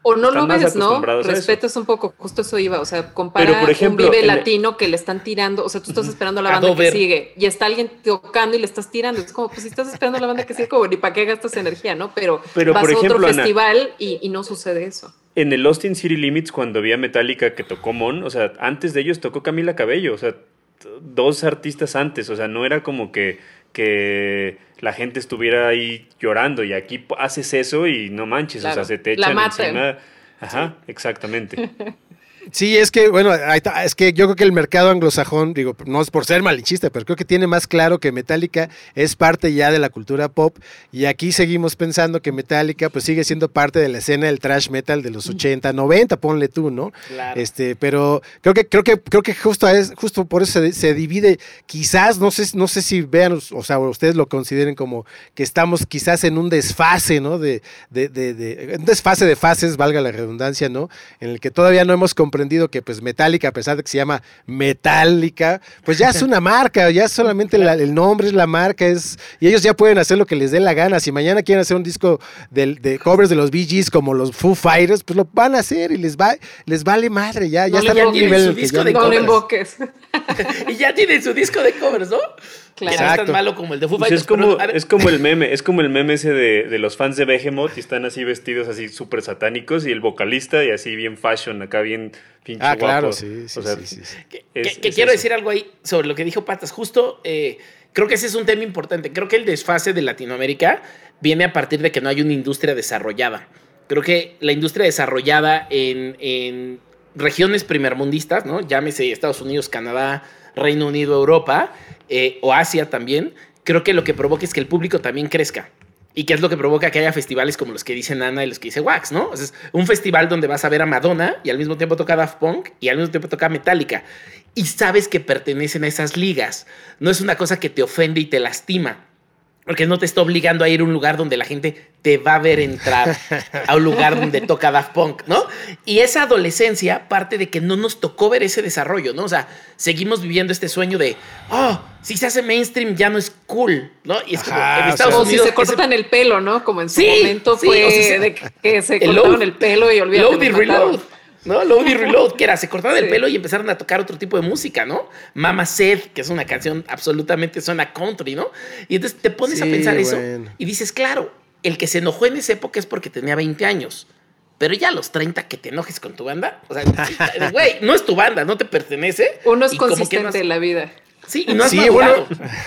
O no lo ves, ¿no? Respetas un poco, justo eso iba, o sea, compara por ejemplo, un vive latino que le están tirando, o sea, tú estás esperando a la banda que sigue y está alguien tocando y le estás tirando, es como, pues si estás esperando a la banda que sigue, como, ni para qué gastas energía, ¿no? Pero, Pero vas a otro festival y, y no sucede eso en el Austin City Limits, cuando había Metallica que tocó Mon, o sea, antes de ellos tocó Camila Cabello, o sea, dos artistas antes, o sea, no era como que, que la gente estuviera ahí llorando y aquí haces eso y no manches, o sea, se te echan encima. Ajá, exactamente. Sí, es que, bueno, es que yo creo que el mercado anglosajón, digo, no es por ser malinchista, pero creo que tiene más claro que Metallica es parte ya de la cultura pop y aquí seguimos pensando que Metallica pues sigue siendo parte de la escena del trash metal de los 80, 90, ponle tú, ¿no? Claro. Este, pero creo que creo que creo que justo es justo por eso se, divide, quizás no sé no sé si vean o sea, ustedes lo consideren como que estamos quizás en un desfase, ¿no? De, de, de, de un desfase de fases, valga la redundancia, ¿no? En el que todavía no hemos comprendido que pues Metallica, a pesar de que se llama Metallica, pues ya es una marca, ya solamente el nombre es la marca, es, y ellos ya pueden hacer lo que les dé la gana. Si mañana quieren hacer un disco de, de covers de los Bee Gees como los Foo Fighters, pues lo van a hacer y les va, les vale madre, ya, ya están en un nivel no y ya tienen su disco de covers, ¿no? Claro. Que no es tan malo como el de Foo pues es, como, es como el meme, es como el meme ese de, de, los fans de Behemoth y están así vestidos así súper satánicos y el vocalista y así bien fashion, acá bien pinche ah, claro, sí, sí, sí, Que, quiero decir algo ahí sobre lo que dijo Patas. Justo, eh, creo que ese es un tema importante. Creo que el desfase de Latinoamérica viene a partir de que no hay una industria desarrollada. Creo que la industria desarrollada en, en regiones primermundistas, ¿no? Llámese Estados Unidos, Canadá, Reino Unido, Europa eh, o Asia también, creo que lo que provoca es que el público también crezca. Y que es lo que provoca que haya festivales como los que dicen Ana y los que dice Wax, ¿no? es un festival donde vas a ver a Madonna y al mismo tiempo toca Daft Punk y al mismo tiempo toca Metallica. Y sabes que pertenecen a esas ligas. No es una cosa que te ofende y te lastima. Porque no te está obligando a ir a un lugar donde la gente te va a ver entrar a un lugar donde toca Daft Punk, ¿no? Y esa adolescencia parte de que no nos tocó ver ese desarrollo, ¿no? O sea, seguimos viviendo este sueño de, oh, si se hace mainstream ya no es cool, ¿no? Y es como en Estados Unidos. O si se cortan el pelo, ¿no? Como en su momento fue de que se cortaron el pelo y olvidaron. ¿no? Load y Reload, que era, se cortaron el pelo y empezaron a tocar otro tipo de música, ¿no? Mama Said, que es una canción absolutamente suena country, ¿no? Y entonces te pones a pensar eso y dices, claro, el que se enojó en esa época es porque tenía 20 años. Pero ya a los 30 que te enojes con tu banda, o sea, güey, no es tu banda, no te pertenece. Uno es consistente en la vida. Sí, y no sí, bueno,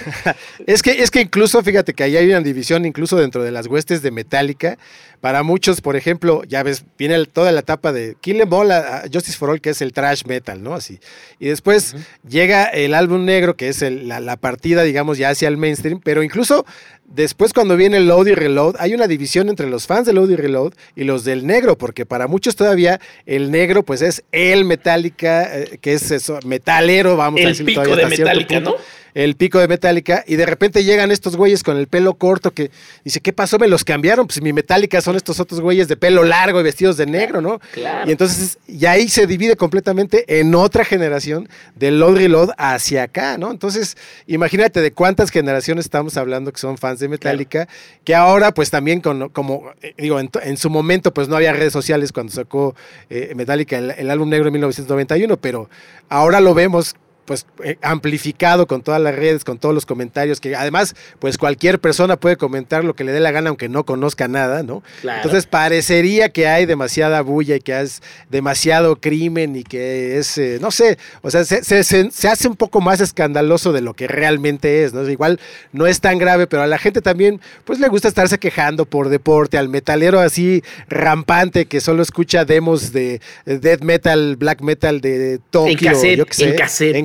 es que es que incluso fíjate que ahí hay una división incluso dentro de las huestes de Metallica. Para muchos, por ejemplo, ya ves, viene toda la etapa de Kill Em All, Justice for All, que es el trash metal, ¿no? Así. Y después llega el álbum negro, que es la, la, partida, digamos, ya hacia el mainstream, pero incluso Después, cuando viene Load y Reload, hay una división entre los fans de Load y Reload y los del negro, porque para muchos todavía el negro, pues es el Metallica, eh, que es eso, metalero, vamos a decir todavía. de Metallica, ¿no? El pico de Metallica, y de repente llegan estos güeyes con el pelo corto que dice, ¿qué pasó? Me los cambiaron, pues mi Metallica son estos otros güeyes de pelo largo y vestidos de negro, ¿no? Y entonces, y ahí se divide completamente en otra generación del Load Reload hacia acá, ¿no? Entonces, imagínate de cuántas generaciones estamos hablando que son fans de Metallica, que ahora pues también con, como, eh, digo, en, su momento pues no había redes sociales cuando sacó eh, Metallica el, el álbum negro en 1991, pero ahora lo vemos pues eh, amplificado con todas las redes, con todos los comentarios, que además, pues cualquier persona puede comentar lo que le dé la gana, aunque no conozca nada, ¿no? Entonces parecería que hay demasiada bulla y que es demasiado crimen y que es, eh, no sé, o sea, se, se, hace un poco más escandaloso de lo que realmente es, ¿no? Igual no es tan grave, pero a la gente también, pues le gusta estarse quejando por deporte, al metalero así rampante que solo escucha demos de death metal, black metal de Tokio, yo sé. En cassette,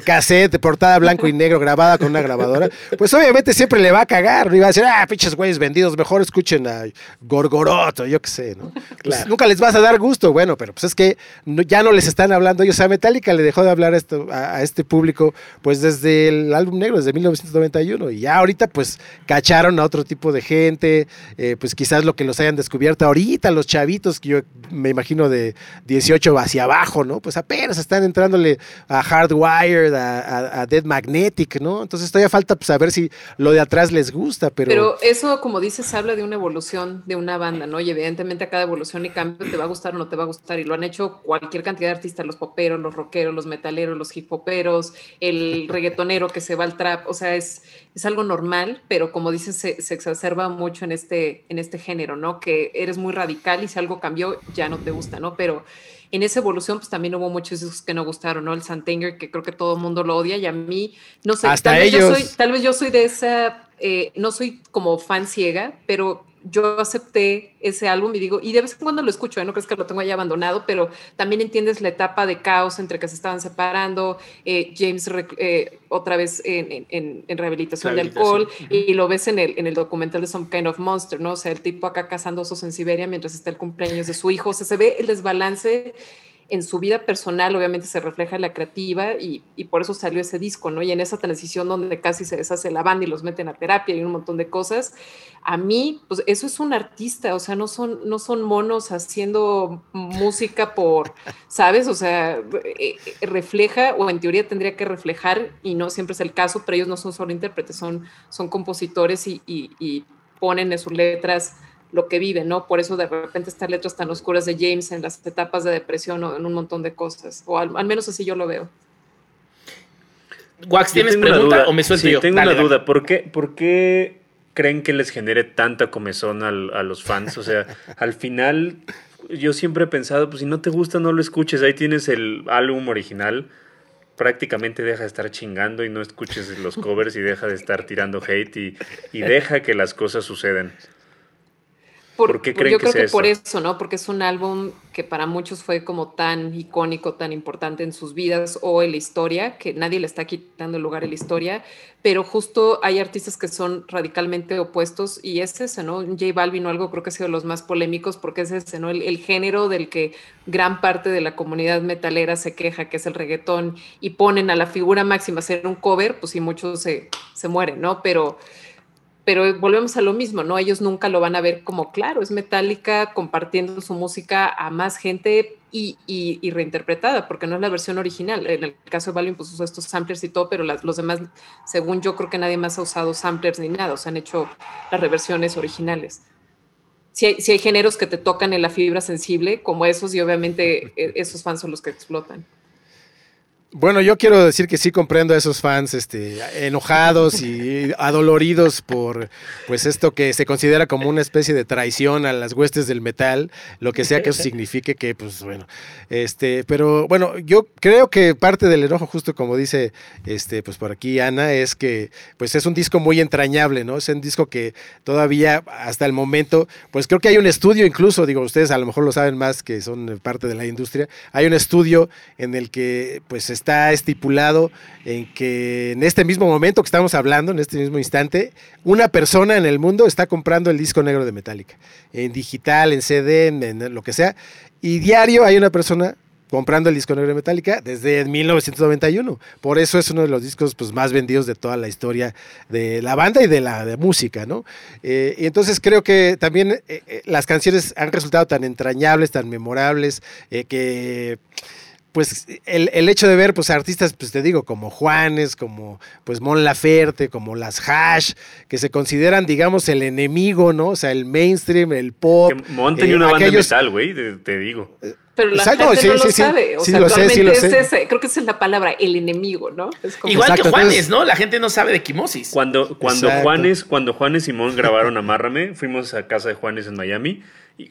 portada blanco y negro, grabada con una grabadora, pues obviamente siempre le va a cagar, y va a decir, ah, pinches güeyes vendidos, mejor escuchen a Gorgoroto, yo qué sé, ¿no? Pues nunca les vas a dar gusto, bueno, pero pues es que ya no les están hablando ellos, o sea, Metallica le dejó de hablar esto, a, este público, pues desde el álbum negro, desde 1991, y ya ahorita pues cacharon a otro tipo de gente, eh, pues quizás lo que los hayan descubierto ahorita, los chavitos, que yo me imagino de 18 hacia abajo, ¿no? Pues apenas están entrándole a Hardwired, a, Dead Magnetic, ¿no? Entonces todavía falta pues, saber si lo de atrás les gusta, pero... Pero eso, como dices, habla de una evolución de una banda, ¿no? Y evidentemente a cada evolución y cambio te va a gustar o no te va a gustar, y lo han hecho cualquier cantidad de artistas, los poperos, los rockeros, los metaleros, los hip hoperos, el reggaetonero que se va al trap, o sea, es, es algo normal, pero como dices, se, se exacerba mucho en este, en este género, ¿no? Que eres muy radical y si algo cambió, ya no te gusta, ¿no? Pero en esa evolución, pues también hubo muchos discos que no gustaron, ¿no? El Santanger, que creo que todo el mundo lo odia, y a mí, no sé, tal, Vez yo soy, tal vez yo soy de esa, eh, no soy como fan ciega, pero yo acepté ese álbum y digo, y de vez en cuando lo escucho, ¿eh? no crees que lo tengo ahí abandonado, pero también entiendes la etapa de caos entre que se estaban separando, eh, James otra vez en, en, rehabilitación de alcohol, y, lo ves en el, en el documental de Some Kind of Monster, ¿no? O sea, el tipo acá cazando osos en Siberia mientras está el cumpleaños de su hijo, o sea, se ve el desbalance en su vida personal obviamente se refleja en la creativa y, por eso salió ese disco, ¿no? Y en esa transición donde casi se deshace la banda y los meten a terapia y un montón de cosas, a mí, pues eso es un artista, o sea, no son, no son monos haciendo música por, ¿sabes? O sea, eh, eh, refleja, o en teoría tendría que reflejar, y no siempre es el caso, pero ellos no son solo intérpretes, son, son compositores y, y ponen en sus letras lo que vive, ¿no? Por eso de repente estas letras tan oscuras de James en las etapas de depresión o en un montón de cosas, o al, menos así yo lo veo. Wax, ¿tienes pregunta o me suelto sí, tengo una duda. ¿Por qué, ¿Por qué creen que les genere tanta comezón a los fans? O sea, al final yo siempre he pensado, pues si no te gusta no lo escuches, ahí tienes el álbum original, prácticamente deja de estar chingando y no escuches los covers y deja de estar tirando hate y, y deja que las cosas sucedan. Por, qué creen yo creo que por eso, ¿no? Porque es un álbum que para muchos fue como tan icónico, tan importante en sus vidas o en la historia, que nadie le está quitando el lugar en la historia, pero justo hay artistas que son radicalmente opuestos y es ese, ¿no? J Balvin o algo creo que ha sido los más polémicos porque es ese, ¿no? El, género del que gran parte de la comunidad metalera se queja, que es el reggaetón, y ponen a la figura máxima a hacer un cover, pues sí, muchos se, se mueren, ¿no? Pero pero volvemos a lo mismo, ¿no? Ellos nunca lo van a ver como, claro, es Metallica compartiendo su música a más gente y, y, reinterpretada, porque no es la versión original. En el caso de Valium, pues usó estos samplers y todo, pero los demás, según yo, creo que nadie más ha usado samplers ni nada, o sea, han hecho las reversiones originales. Si hay, si hay géneros que te tocan en la fibra sensible, como esos, y obviamente e, esos fans son los que explotan. Bueno, yo quiero decir que sí comprendo a esos fans este, enojados y adoloridos por pues esto que se considera como una especie de traición a las huestes del metal, lo que sea que eso signifique que, pues bueno, este, pero bueno, yo creo que parte del enojo, justo como dice este, pues por aquí Ana, es que pues es un disco muy entrañable, ¿no? Es un disco que todavía hasta el momento, pues creo que hay un estudio incluso, digo, ustedes a lo mejor lo saben más que son parte de la industria, hay un estudio en el que pues está estipulado en que en este mismo momento que estamos hablando, en este mismo instante, una persona en el mundo está comprando el disco negro de Metallica, en digital, en CD, en, lo que sea, y diario hay una persona comprando el disco negro de Metallica desde 1991. Por eso es uno de los discos pues, más vendidos de toda la historia de la banda y de la música, ¿no? Eh, y entonces creo que también eh, eh, las canciones han resultado tan entrañables, tan memorables, que pues el, el, hecho de ver pues artistas, pues te digo, como Juanes, como pues Mon Laferte, como las Hash, que se consideran, digamos, el enemigo, ¿no? O sea, el mainstream, el pop. Mon tenía una banda de metal, güey, te, digo. Pero la gente no, sí, lo sí, sabe. O sea, lo sé, sí lo sé. Ese, creo que esa es la palabra, el enemigo, ¿no? Igual que Juanes, ¿no? La gente no sabe de quimosis. Cuando, cuando Juanes, cuando Juanes y Mon grabaron Amárrame, fuimos a casa de Juanes en Miami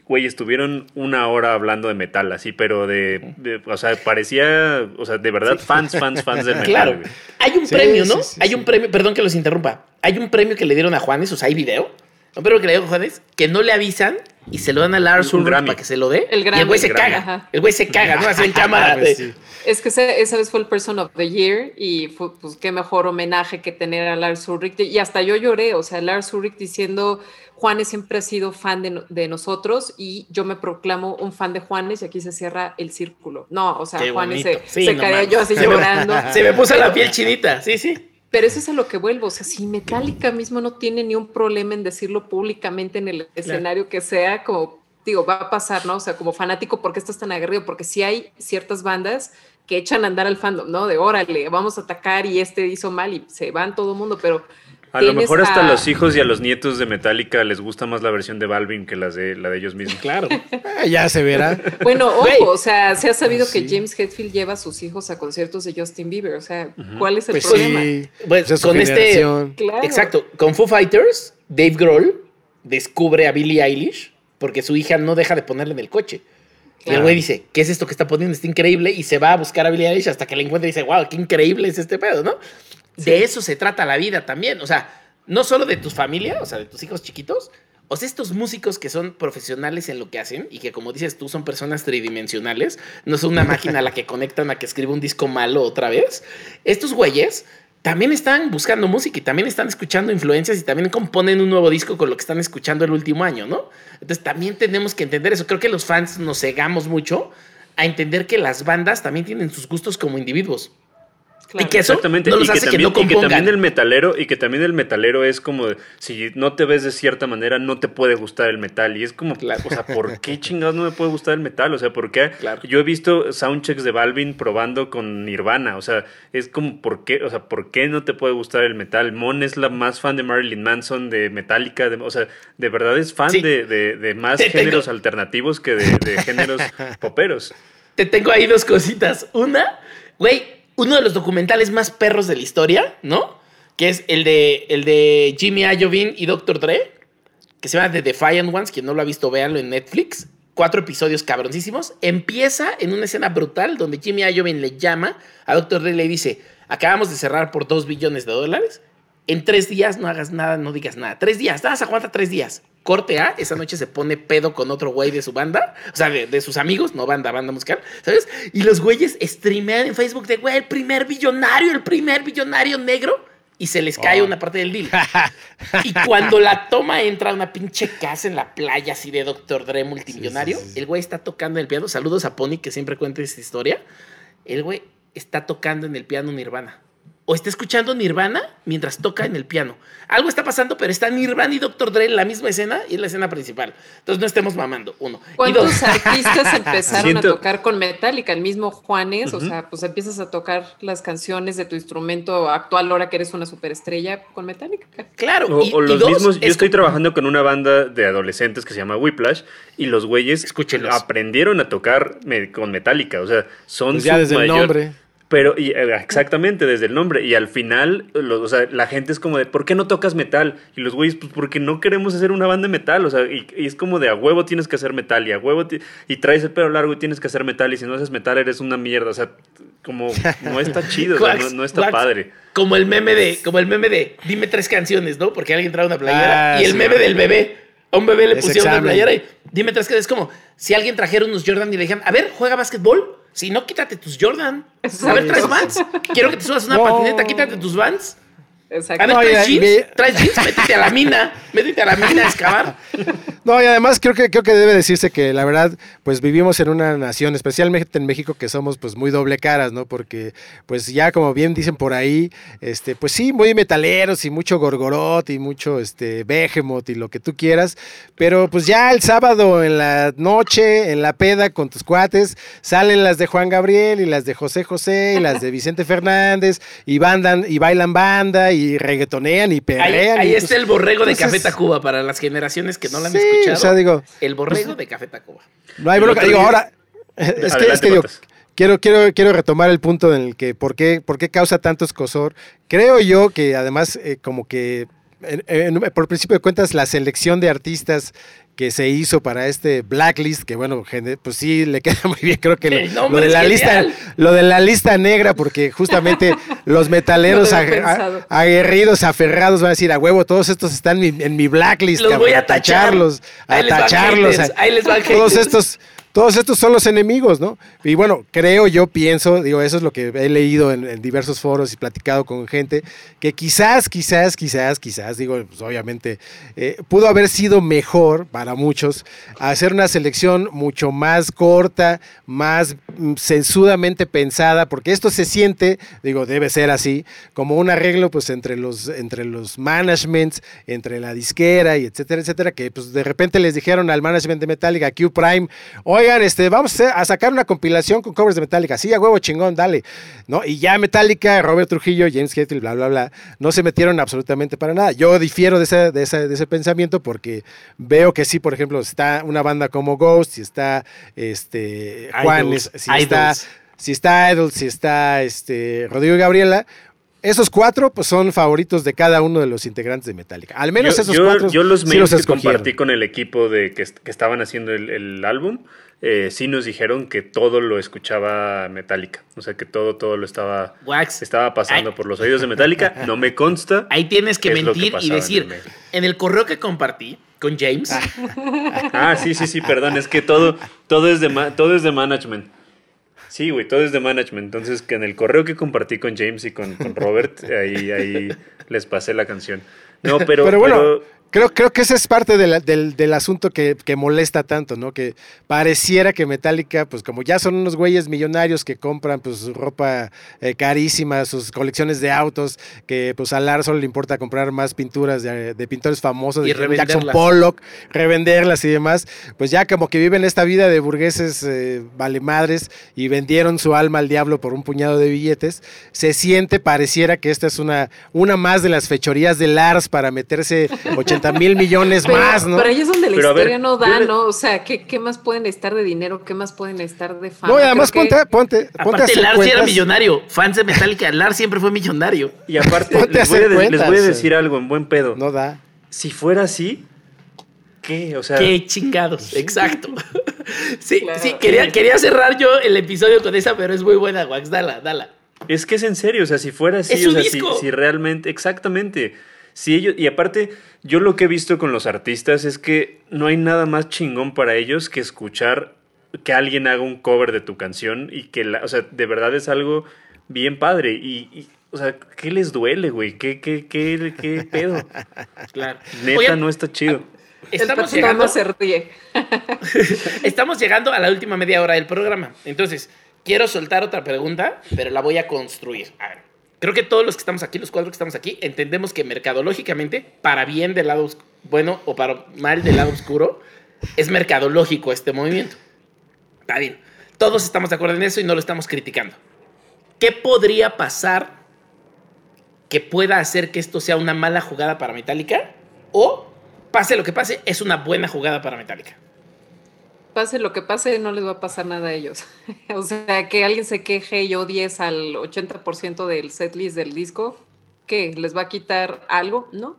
güey, estuvieron una hora hablando de metal, así, pero de, o sea, parecía, o sea, de verdad, fans, fans, fans del metal. Claro. Hay un premio, ¿no? hay un premio, perdón que los interrumpa, hay un premio que le dieron a Juanes, o sea, hay video, un premio que le dieron a Juanes, que no le avisan y se lo dan a Lars Ulrich para que se lo dé. El y el güey se caga. El güey se caga, ¿no? Hace en cámara. Es que esa vez fue el Person of the Year y fue, pues, qué mejor homenaje que tener a Lars Ulrich. Y hasta yo lloré, o sea, Lars Ulrich diciendo Juanes siempre ha sido fan de, nosotros y yo me proclamo un fan de Juanes y aquí se cierra el círculo. No, o sea, Juanes se, se caía yo así llorando. Se me puso la piel chinita, sí, sí. Pero eso es a lo que vuelvo, o sea, si Metallica mismo no tiene ni un problema en decirlo públicamente en el escenario que sea, como digo, va a pasar, ¿no? O sea, como fanático, ¿por qué estás tan aguerrido? Porque si hay ciertas bandas que echan a andar al fandom, ¿no? De órale, vamos a atacar y este hizo mal y se van todo el mundo, pero a lo mejor hasta a los hijos y a los nietos de Metallica les gusta más la versión de Balvin que las de, la de ellos mismos. Claro. Ah, ya se verá. Bueno, ojo, o sea, se ha sabido que James Hetfield lleva a sus hijos a conciertos de Justin Bieber. O sea, ¿cuál es el pues problema? Sí. Pues con este. Exacto. Con Foo Fighters, Dave Grohl descubre a Billie Eilish porque su hija no deja de ponerle en el coche. Y el güey dice, ¿qué es esto que está poniendo? Está increíble. Y se va a buscar a Billie Eilish hasta que la encuentra y dice, wow, qué increíble es este pedo, ¿no? De eso se trata la vida también. O sea, no solo de tus familia, o sea, de tus hijos chiquitos, o sea, estos músicos que son profesionales en lo que hacen y que, como dices tú, son personas tridimensionales, no son una máquina a la que conectan a que escriba un disco malo otra vez. Estos güeyes también están buscando música y también están escuchando influencias y también componen un nuevo disco con lo que están escuchando el último año, ¿no? Entonces también tenemos que entender eso. Creo que los fans nos cegamos mucho a entender que las bandas también tienen sus gustos como individuos. Y que Exactamente. y, que también, el metalero, y que también el metalero es como si no te ves de cierta manera, no te puede gustar el metal. Y es como, o sea, ¿por qué chingados no me puede gustar el metal? O sea, ¿por qué? Yo he visto soundchecks de Balvin probando con Nirvana. O sea, es como, ¿por qué? O sea, ¿por qué no te puede gustar el metal? Mon es la más fan de Marilyn Manson, de Metallica, o sea, de verdad es fan de, de, más géneros alternativos que de, de géneros poperos. Te tengo ahí dos cositas. Una, güey, uno de los documentales más perros de la historia, ¿no? Que es el de, el de Jimmy Iovine y Dr. Dre, que se llama The Defiant Ones. Quien no lo ha visto, véanlo en Netflix. Cuatro episodios cabroncísimos. Empieza en una escena brutal donde Jimmy Iovine le llama a Dr. Dre y le dice: Acabamos de cerrar por dos billones de dólares. En tres días no hagas nada, no digas nada. Tres días, nada, aguanta tres días corte A, esa noche se pone pedo con otro güey de su banda, o sea, de, sus amigos, no banda, banda musical, ¿sabes? Y los güeyes streamean en Facebook de, güey, el primer billonario, el primer billonario negro, y se les cae oh. una parte del deal. y cuando la toma entra una pinche casa en la playa así de Doctor Dre multimillonario, el güey está tocando el piano, saludos a Pony que siempre cuenta esta historia, el güey está tocando en el piano Nirvana. O está escuchando Nirvana mientras toca en el piano. Algo está pasando, pero está Nirvana y Dr. Dre en la misma escena y en la escena principal. Entonces no estemos mamando, uno. ¿Cuántos artistas empezaron a tocar con Metallica? El mismo Juanes, o sea, pues empiezas a tocar las canciones de tu instrumento actual ahora que eres una superestrella con Metallica. Claro. O, los mismos, yo estoy trabajando con una banda de adolescentes que se llama Whiplash y los güeyes aprendieron a tocar con Metallica, o sea, son pues ya desde el nombre pero y, eh, exactamente desde el nombre. Y al final, o sea, la gente es como de, ¿por qué no tocas metal? Y los güeyes, pues porque no queremos hacer una banda de metal. O sea, y, es como de a huevo tienes que hacer metal. Y a huevo y traes el pelo largo y tienes que hacer metal. Y si no haces metal eres una mierda. O sea, como no está chido, no, está padre. Como el meme de, como el meme de dime tres canciones, ¿no? Porque alguien trae una playera. Ah, y el meme del bebé. A un bebé le pusieron una playera y dime tres canciones. Es como si alguien trajera unos Jordan y le dijeran, a ver, juega básquetbol. Si no, quítate tus Jordan. A ver, traes Vans. Quiero que te subas una patineta, quítate tus Vans. Exacto. A ver, traes jeans, traes jeans, métete a la mina, métete a la mina a excavar. No, y además creo que, creo que debe decirse que la verdad, pues vivimos en una nación, especialmente en México, que somos pues muy doble caras, ¿no? Porque pues ya como bien dicen por ahí, este, pues sí, muy metaleros y mucho gorgorot y mucho este behemoth y lo que tú quieras, pero pues ya el sábado en la noche, en la peda con tus cuates, salen las de Juan Gabriel y las de José José y las de Vicente Fernández y bandan y bailan banda y reggaetonean y perrean. Ahí, está el borrego de Café Tacuba para las generaciones que no la han escuchado o sea, digo, el borrego pues, de Café Tacuba. No hay bronca. Digo, ahora, es que, es que digo, quiero, quiero, quiero retomar el punto en el que por qué, por qué causa tanto escosor. Creo yo que además, eh, como que por principio de cuentas, la selección de artistas que se hizo para este blacklist, que bueno, pues sí le queda muy bien, creo que lo, de la lista, lo de la lista negra, porque justamente los metaleros aguerridos, aferrados van a decir a huevo, todos estos están en mi, blacklist, los voy a tacharlos, a tacharlos, ahí les todos estos todos estos son los enemigos, ¿no? Y bueno, creo, yo pienso, digo, eso es lo que he leído en, diversos foros y platicado con gente, que quizás, quizás, quizás, quizás, digo, pues obviamente, eh, pudo haber sido mejor para muchos hacer una selección mucho más corta, más mm, sensudamente pensada, porque esto se siente, digo, debe ser así, como un arreglo pues entre los, entre los managements, entre la disquera y etcétera, etcétera, que pues de repente les dijeron al management de Metallica, Q Prime, oigan, este, vamos a sacar una compilación con covers de Metallica. Sí, a huevo chingón, dale. ¿No? Y ya Metallica, Robert Trujillo, James Hetfield, bla, bla, bla, no se metieron absolutamente para nada. Yo difiero de ese, de ese, pensamiento porque veo que sí, por ejemplo, está una banda como Ghost, si está este, Juan, si está si está Idol, si está este, Rodrigo y Gabriela, esos cuatro pues, son favoritos de cada uno de los integrantes de Metallica. Al menos esos cuatro. Yo los sí que compartí con el equipo de que, estaban haciendo el, álbum, eh, sí nos dijeron que todo lo escuchaba Metallica. O sea, que todo, todo lo estaba, estaba pasando por los oídos de Metallica. No me consta. Ahí tienes que mentir y decir, en el, correo que compartí con James. ah, sí, sí, sí, perdón. Es que todo, todo, es, de todo es de management. Sí, güey, todo es de management. Entonces, que en el correo que compartí con James y con, Robert, ahí, ahí les pasé la canción. No, pero, pero bueno, Creo, creo que ese es parte del, asunto que, molesta tanto, ¿no? Que pareciera que Metallica, pues como ya son unos güeyes millonarios que compran pues ropa eh, carísima, sus colecciones de autos, que pues a Lars solo le importa comprar más pinturas de, pintores famosos, de Jackson Pollock, revenderlas y demás, pues ya como que viven esta vida de burgueses eh, vale madres y vendieron su alma al diablo por un puñado de billetes, se siente, pareciera que esta es una, una más de las fechorías de Lars para meterse 80 mil millones más, ¿no? Pero ahí es donde la historia no da, ¿no? O sea, ¿qué, ¿qué, más pueden estar de dinero? ¿Qué más pueden estar de fama? No, y además ponte, ponte, ponte aparte, Lars era millonario. Fans de Metallica, Lars siempre fue millonario. Y aparte, les voy, a, les voy, a, decir algo en buen pedo. No da. Si fuera así, ¿qué? O sea... Qué chingados, exacto. sí, sí, quería, quería cerrar yo el episodio con esa, pero es muy buena, Wax. Dala, dala. Es que es en serio, o sea, si fuera así, o sea, si, si, realmente, exactamente, si ellos, y aparte, yo lo que he visto con los artistas es que no hay nada más chingón para ellos que escuchar que alguien haga un cover de tu canción y que, la, o sea, de verdad es algo bien padre. Y, o sea, ¿qué les duele, güey? ¿Qué, qué, qué, qué pedo? Claro. Neta, no está chido. Estamos llegando, se ríe. Estamos llegando a la última media hora del programa. Entonces, quiero soltar otra pregunta, pero la voy a construir. A ver, creo que todos los que estamos aquí, los cuatro que estamos aquí, entendemos que mercadológicamente, para bien del lado bueno o para mal del lado oscuro, es mercadológico este movimiento. Está bien. Todos estamos de acuerdo en eso y no lo estamos criticando. ¿Qué podría pasar que pueda hacer que esto sea una mala jugada para Metallica? O, pase lo que pase, es una buena jugada para Metallica. Pase lo que pase, no les va a pasar nada a ellos. o sea, que alguien se queje y odies al 80% del setlist del disco, ¿qué? ¿Les va a quitar algo? No.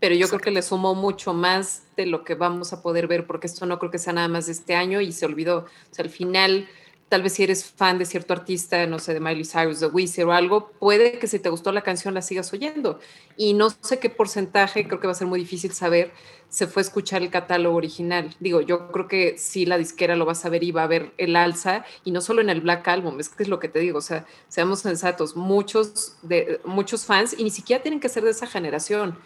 Pero yo creo que le sumó mucho más de lo que vamos a poder ver, porque esto no creo que sea nada más de este año y se olvidó. O sea, al final tal vez si eres fan de cierto artista, no sé, de Miley Cyrus, de Weezer o algo, puede que si te gustó la canción la sigas oyendo. Y no sé qué porcentaje, creo que va a ser muy difícil saber, se fue a escuchar el catálogo original. Digo, yo creo que sí la disquera lo va a saber y va a ver el alza, y no solo en el Black Album, es que es lo que te digo, o sea, seamos sensatos, muchos, de, muchos fans, y ni siquiera tienen que ser de esa generación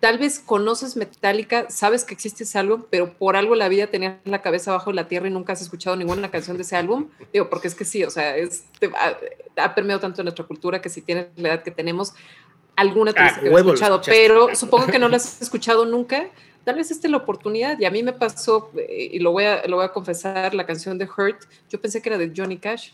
tal vez conoces Metallica, sabes que existe ese álbum, pero por algo la vida tenías la cabeza abajo de la tierra y nunca has escuchado ninguna canción de ese álbum. Digo, porque es que sí, o sea, es, ha, permeado tanto en nuestra cultura que si tienes la edad que tenemos, alguna te ah, que escuchado, pero supongo que no la has escuchado nunca. Tal vez esta es la oportunidad. Y a mí me pasó, eh, y lo voy a, lo voy a confesar, la canción de Hurt, yo pensé que era de Johnny Cash.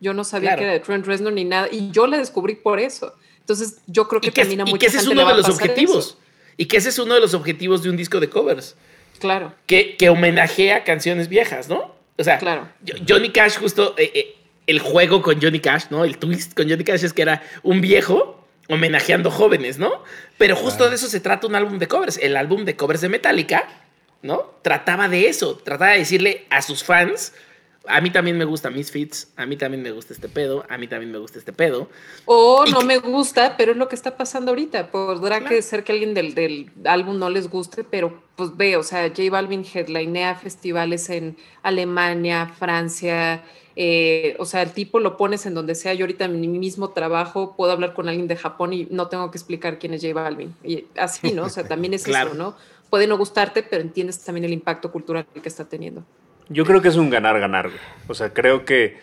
Yo no sabía que era de Trent Reznor ni nada, y yo la descubrí por eso. Entonces, yo creo que, termina mucho. Y que ese es uno de los objetivos. Y que ese es uno de los objetivos de un disco de covers. Claro. Que, que homenajea canciones viejas, ¿no? O sea, claro. Johnny Cash, justo eh, eh, el juego con Johnny Cash, ¿no? El twist con Johnny Cash es que era un viejo homenajeando jóvenes, ¿no? Pero justo de eso se trata un álbum de covers. El álbum de covers de Metallica, ¿no? Trataba de eso, trataba de decirle a sus fans a mí también me gusta Misfits, a mí también me gusta este pedo, a mí también me gusta este pedo. O no me gusta, pero es lo que está pasando ahorita. Podrá que ser que alguien del, del, álbum no les guste, pero pues ve, o sea, J Balvin headlinea festivales en Alemania, Francia, eh, o sea, el tipo lo pones en donde sea. Yo ahorita en mi mismo trabajo puedo hablar con alguien de Japón y no tengo que explicar quién es J Balvin. Y así, ¿no? O sea, también es eso, ¿no? Puede no gustarte, pero entiendes también el impacto cultural que está teniendo. Yo creo que es un ganar-ganar. O sea, creo que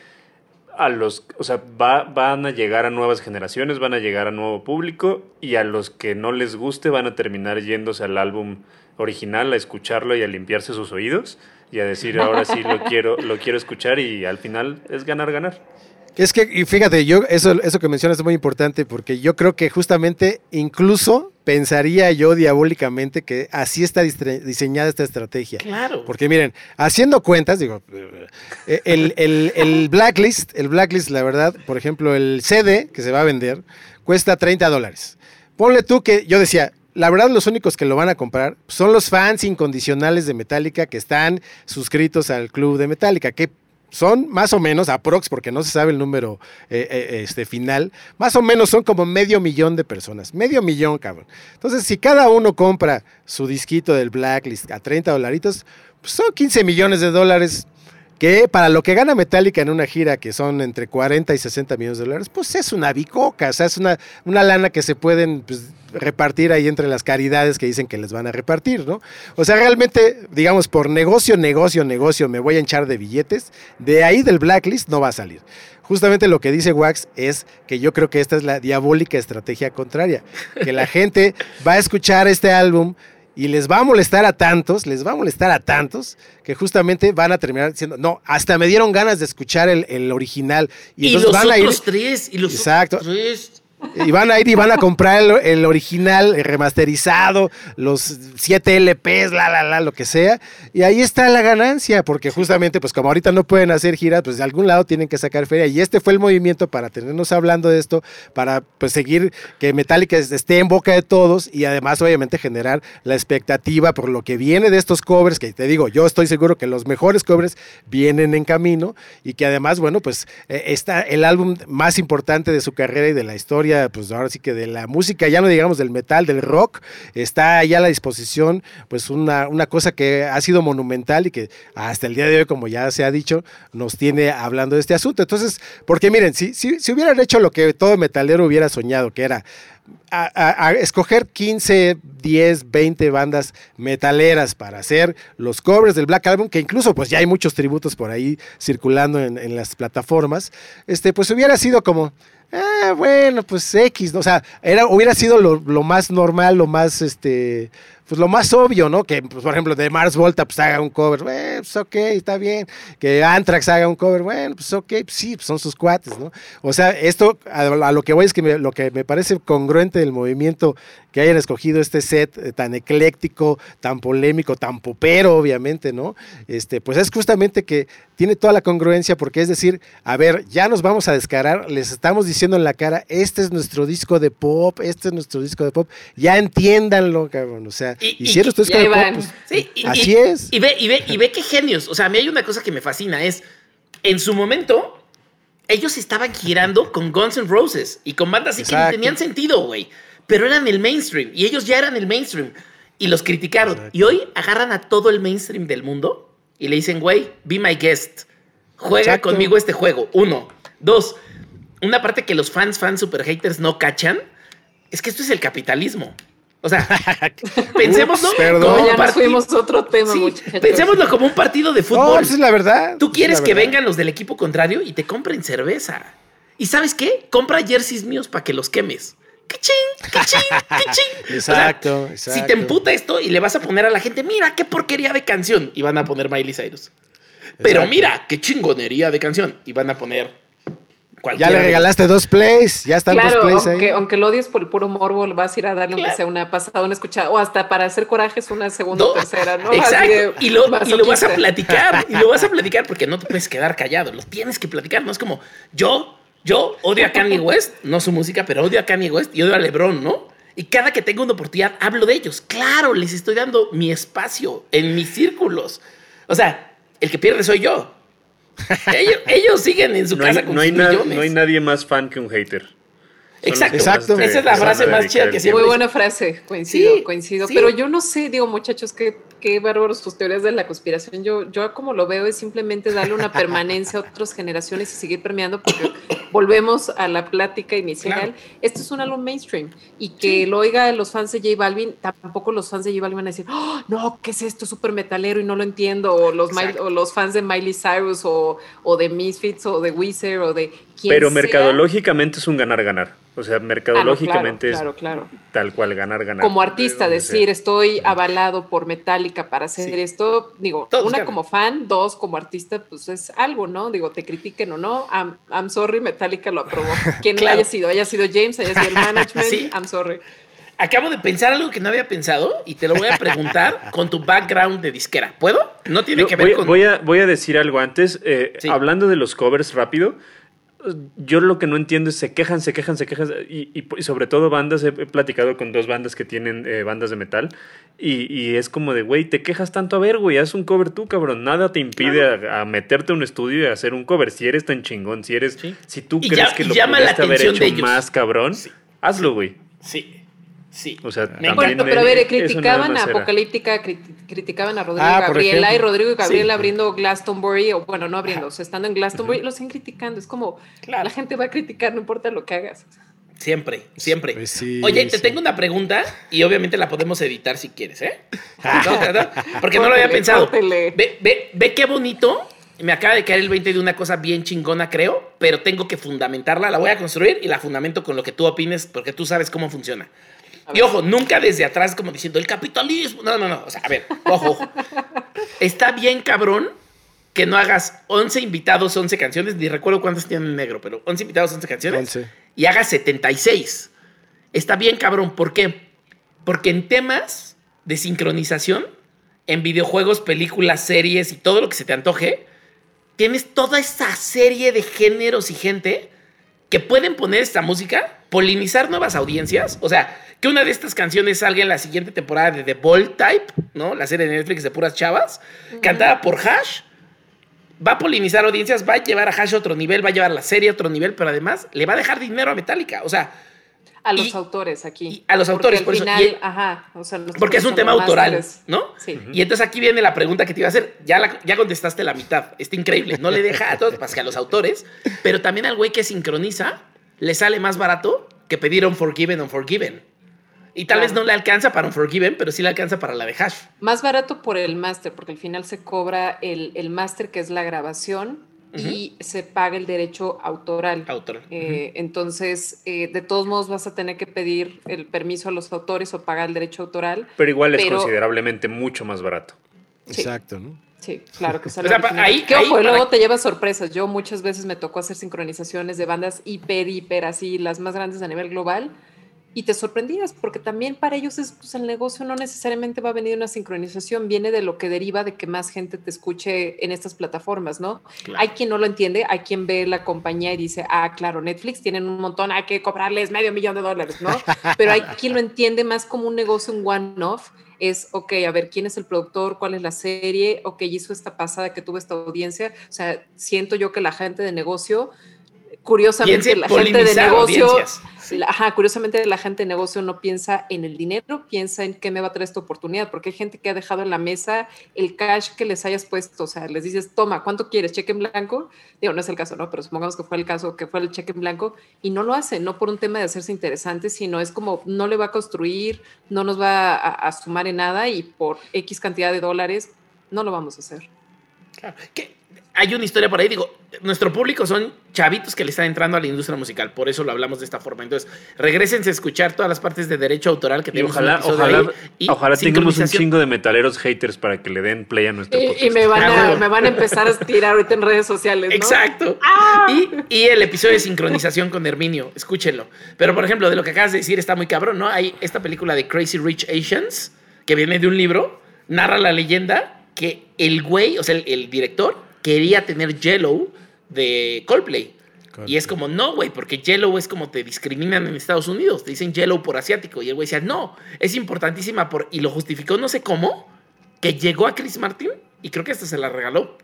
a los, o sea, va, van a llegar a nuevas generaciones, van a llegar a nuevo público y a los que no les guste van a terminar yéndose al álbum original a escucharlo y a limpiarse sus oídos y a decir ahora sí lo quiero, lo quiero escuchar y al final es ganar ganar. Es que, y fíjate, yo, eso, eso que mencionas es muy importante porque yo creo que justamente incluso pensaría yo diabólicamente que así está diseñada esta estrategia. Claro. Porque miren, haciendo cuentas, digo, eh, el, el, blacklist, el blacklist, la verdad, por ejemplo, el CD que se va a vender cuesta 30 dólares. Ponle tú que yo decía, la verdad los únicos que lo van a comprar son los fans incondicionales de Metallica que están suscritos al club de Metallica, que son más o menos, aprox, porque no se sabe el número eh, eh, este, final, más o menos son como medio millón de personas. Medio millón, cabrón. Entonces, si cada uno compra su disquito del Blacklist a 30 dolaritos, pues son 15 millones de dólares que para lo que gana Metallica en una gira, que son entre 40 y 60 millones de dólares, pues es una bicoca, o sea, es una, una lana que se pueden pues, repartir ahí entre las caridades que dicen que les van a repartir, ¿no? O sea, realmente, digamos, por negocio, negocio, negocio, me voy a hinchar de billetes, de ahí del blacklist no va a salir. Justamente lo que dice Wax es que yo creo que esta es la diabólica estrategia contraria, que la gente va a escuchar este álbum y les va a molestar a tantos, les va a molestar a tantos, que justamente van a terminar diciendo, no, hasta me dieron ganas de escuchar el, original. Y, los van a ir, tres, y los exacto, y van a ir y van a comprar el, original, el remasterizado, los 7 LPs, la, la, la, lo que sea. Y ahí está la ganancia, porque justamente, pues como ahorita no pueden hacer giras, pues de algún lado tienen que sacar feria. Y este fue el movimiento para tenernos hablando de esto, para pues seguir que Metallica esté en boca de todos y además obviamente generar la expectativa por lo que viene de estos covers, que te digo, yo estoy seguro que los mejores covers vienen en camino y que además, bueno, pues eh, está el álbum más importante de su carrera y de la historia pues ahora sí que de la música, ya no digamos del metal, del rock, está ya a la disposición, pues una, una cosa que ha sido monumental y que hasta el día de hoy, como ya se ha dicho, nos tiene hablando de este asunto. Entonces, porque miren, si, si, si hubieran hecho lo que todo metalero hubiera soñado, que era escoger 15, 10, 20 bandas metaleras para hacer los covers del Black Album, que incluso pues ya hay muchos tributos por ahí circulando en, en las plataformas, este, pues hubiera sido como, ah, bueno, pues X, o sea, era, hubiera sido lo, lo más normal, lo más, este, pues lo más obvio, ¿no? Que, pues, por ejemplo, de Mars Volta, pues haga un cover, bueno, pues ok, está bien. Que Anthrax haga un cover, bueno, pues ok, pues, sí, pues son sus cuates, ¿no? O sea, esto, a, lo que voy es que lo que me parece congruente del movimiento que hayan escogido este set eh, tan ecléctico, tan polémico, tan popero, obviamente, ¿no? Este, pues es justamente que tiene toda la congruencia porque es decir, a ver, ya nos vamos a descarar, les estamos diciendo en la cara, este es nuestro disco de pop, este es nuestro disco de pop, ya entiéndanlo, cabrón, o sea, y, esto de pop, pues, sí, así es. Y ve, y, ve, y ve qué genios, o sea, a mí hay una cosa que me fascina, es, en su momento, ellos estaban girando con Guns N' Roses y con bandas así que no tenían sentido, güey pero eran el mainstream y ellos ya eran el mainstream y los criticaron. Y hoy agarran a todo el mainstream del mundo y le dicen, güey, be my guest. Juega conmigo este juego. Uno. Dos. Una parte que los fans, fans super haters no cachan es que esto es el capitalismo. O sea, pensémoslo como ya nos fuimos otro tema, Pensémoslo como un partido de fútbol. No, es la verdad. Tú quieres que vengan los del equipo contrario y te compren cerveza. ¿Y sabes qué? Compra jerseys míos para que los quemes. ¡Qué ching! Exacto, exacto. Si te emputa esto y le vas a poner a la gente, mira qué porquería de canción, y van a poner Miley Cyrus. Pero mira qué chingonería de canción, y van a poner ya le regalaste dos plays, ya están dos plays aunque, ahí. Aunque lo odies por el puro morbo, vas a ir a darle aunque sea una pasada, una escuchada, o hasta para hacer corajes una segunda o tercera, ¿no? Exacto. y, lo, y lo vas a platicar, y lo vas a platicar porque no te puedes quedar callado, lo tienes que platicar, no es como yo yo odio a Kanye West, no su música, pero odio a Kanye West y odio a LeBron, ¿no? Y cada que tengo una oportunidad hablo de ellos. Claro, les estoy dando mi espacio en mis círculos. O sea, el que pierde soy yo. Ellos, siguen en su casa con no hay, no hay nadie más fan que un hater. Exacto. Exacto. Esa es la frase más chida que siempre. Muy buena frase, coincido, coincido. Pero yo no sé, digo, muchachos, qué, qué bárbaros sus teorías de la conspiración. Yo, yo como lo veo es simplemente darle una permanencia a otras generaciones y seguir premiando porque volvemos a la plática inicial. Esto es un álbum mainstream y que lo oiga los fans de J Balvin, tampoco los fans de J Balvin van a decir, oh, no, ¿qué es esto? Súper metalero y no lo entiendo. O los, o los fans de Miley Cyrus o, o de Misfits o de Weezer o de pero mercadológicamente es un ganar-ganar. O sea, mercadológicamente es tal cual ganar-ganar. Como artista, decir, estoy avalado por Metallica para hacer esto. Digo, una como fan, dos como artista, pues es algo, ¿no? Digo, te critiquen o no. I'm, sorry, Metallica lo aprobó. Quien haya sido, haya sido James, haya sido el management, I'm sorry. Acabo de pensar algo que no había pensado y te lo voy a preguntar con tu background de disquera. ¿Puedo? No tiene que ver voy, con. Voy a, voy a decir algo antes. Eh, hablando de los covers rápido yo lo que no entiendo es se quejan, se quejan, se quejan. Y, sobre todo bandas, he, platicado con dos bandas que tienen eh, bandas de metal. Y, es como de, güey, te quejas tanto. A ver, güey, haz un cover tú, cabrón. Nada te impide a, meterte a un estudio y hacer un cover. Si eres tan chingón, si eres. Si tú crees que lo pudiste haber hecho más, cabrón, hazlo, güey. Sí. Sí. O sea, pero a ver, criticaban a Apocalíptica, criticaban a Rodrigo ah, Gabriela y Rodrigo y Gabriela abriendo Glastonbury, o bueno, no abriendo, o sea, estando en Glastonbury, lo siguen criticando. Es como, la gente va a criticar, no importa lo que hagas. Siempre, siempre. Pues Oye, te tengo una pregunta y obviamente la podemos editar si quieres, ¿eh? Porque no lo había pensado. Ve, ve, ve qué bonito me acaba de caer el 20 de una cosa bien chingona, creo, pero tengo que fundamentarla. La voy a construir y la fundamento con lo que tú opines, porque tú sabes cómo funciona. Y ojo, nunca desde atrás como diciendo el capitalismo. No, no, no. O sea, a ver, ojo, ojo. Está bien cabrón que no hagas 11 invitados, 11 canciones, ni recuerdo cuántas tienen en negro, pero 11 invitados, 11 canciones. Y hagas 76. Está bien cabrón. ¿Por qué? Porque en temas de sincronización, en videojuegos, películas, series y todo lo que se te antoje, tienes toda esa serie de géneros y gente que pueden poner esta música, polinizar nuevas audiencias. O sea, que una de estas canciones salga en la siguiente temporada de The Bold Type, ¿no? La serie de Netflix de puras chavas, cantada por Hash. Va a polinizar audiencias, va a llevar a Hash a otro nivel, va a llevar la serie a otro nivel, pero además le va a dejar dinero a Metallica. O sea. A los autores aquí. a los autores, por final, eso. ajá, o sea, porque es un tema autoral, ¿no? Sí. Y entonces aquí viene la pregunta que te iba a hacer. Ya, ya contestaste la mitad. Está increíble. No le deja a todos, más que a los autores, pero también al güey que sincroniza le sale más barato que pedir un Forgiven o Forgiven. Y tal vez no le alcanza para un Forgiven, pero sí le alcanza para la de Hash. Más barato por el máster, porque al final se cobra el, el máster, que es la grabación, y se paga el derecho autoral. Autoral. Eh, entonces, eh, de todos modos vas a tener que pedir el permiso a los autores o pagar el derecho autoral. Pero igual es considerablemente mucho más barato. Exacto, ¿no? Sí, claro que sale. o sea, ahí, luego te llevas sorpresas. Yo muchas veces me tocó hacer sincronizaciones de bandas hiper, hiper, así, las más grandes a nivel global y te sorprendías, porque también para ellos es, pues, el negocio no necesariamente va a venir una sincronización, viene de lo que deriva de que más gente te escuche en estas plataformas, ¿no? Hay quien no lo entiende, hay quien ve la compañía y dice, ah, claro, Netflix tienen un montón, hay que cobrarles medio millón de dólares, ¿no? Pero hay quien lo entiende más como un negocio, un one-off, es, ok, a ver, ¿quién es el productor? ¿Cuál es la serie? Ok, hizo esta pasada que tuvo esta audiencia. O sea, siento yo que la gente de negocio curiosamente la gente de negocio, ajá, curiosamente la gente de negocio no piensa en el dinero, piensa en qué me va a traer esta oportunidad, porque hay gente que ha dejado en la mesa el cash que les hayas puesto, o sea, les dices, toma, ¿cuánto quieres? ¿Cheque en blanco? Digo, no es el caso, ¿no? Pero supongamos que fue el caso, que fue el cheque en blanco, y no lo hacen, no por un tema de hacerse interesante, sino es como, no le va a construir, no nos va a, a sumar en nada, y por X cantidad de dólares, no lo vamos a hacer. Claro. Hay una historia por ahí, digo, nuestro público son chavitos que le están entrando a la industria musical, por eso lo hablamos de esta forma. Entonces, regresense a escuchar todas las partes de derecho autoral que tenemos. Ojalá, ojalá, ojalá tengamos un chingo de metaleros haters para que le den play a nuestro y, y me, van a, me van a empezar a tirar ahorita en redes sociales. ¿no? Exacto. ¡Ah! Y, y, el episodio de sincronización con Herminio, escúchenlo. Pero, por ejemplo, de lo que acabas de decir está muy cabrón, ¿no? Hay esta película de Crazy Rich Asians, que viene de un libro, narra la leyenda que el güey, o sea, el director, quería tener Yellow de Coldplay. Y es como, no, güey, porque Yellow es como te discriminan en Estados Unidos. Te dicen Yellow por asiático. Y el güey decía, no, es importantísima por. Y lo justificó, no sé cómo, que llegó a Chris Martin y creo que hasta se la regaló.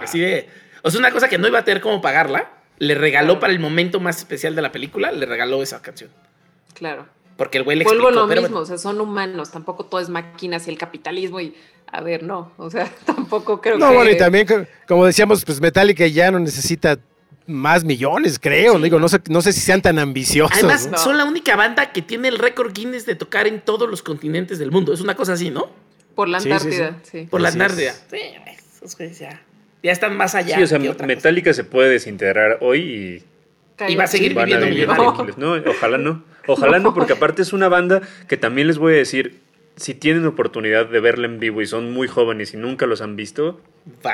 Así de. O sea, una cosa que no iba a tener cómo pagarla, le regaló para el momento más especial de la película, le regaló esa canción. Claro. Porque el güey le Vuelvo lo mismo, o sea, son humanos, tampoco todo es máquinas y el capitalismo y a ver, no, o sea, tampoco creo que... No, bueno, y también, como decíamos, pues Metallica ya no necesita más millones, creo. Digo, no sé, no sé si sean tan ambiciosos. Además, son la única banda que tiene el récord Guinness de tocar en todos los continentes del mundo. Es una cosa así, ¿no? Por la Antártida, sí. Por la Antártida. Sí, ya, ya están más allá. Sí, o sea, Metallica se puede desintegrar hoy y, y va a seguir viviendo millonario. No, ojalá no. Ojalá no, porque aparte es una banda que también les voy a decir, si tienen oportunidad de verla en vivo y son muy jóvenes y nunca los han visto,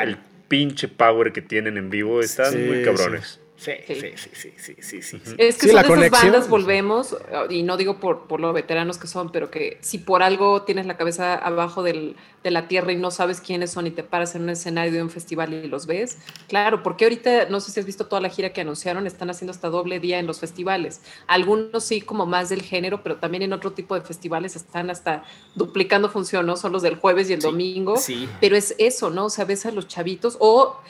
el pinche power que tienen en vivo están muy cabrones. Sí, sí, sí, sí, sí, sí, Es que son de esas bandas, volvemos, y no digo por, por lo veteranos que son, pero que si por algo tienes la cabeza abajo del, de la tierra y no sabes quiénes son y te paras en un escenario de un festival y los ves, claro, porque ahorita, no sé si has visto toda la gira que anunciaron, están haciendo hasta doble día en los festivales. Algunos sí como más del género, pero también en otro tipo de festivales están hasta duplicando función, ¿no? Son los del jueves y el domingo. Sí. Pero es eso, ¿no? O sea, ves a los chavitos o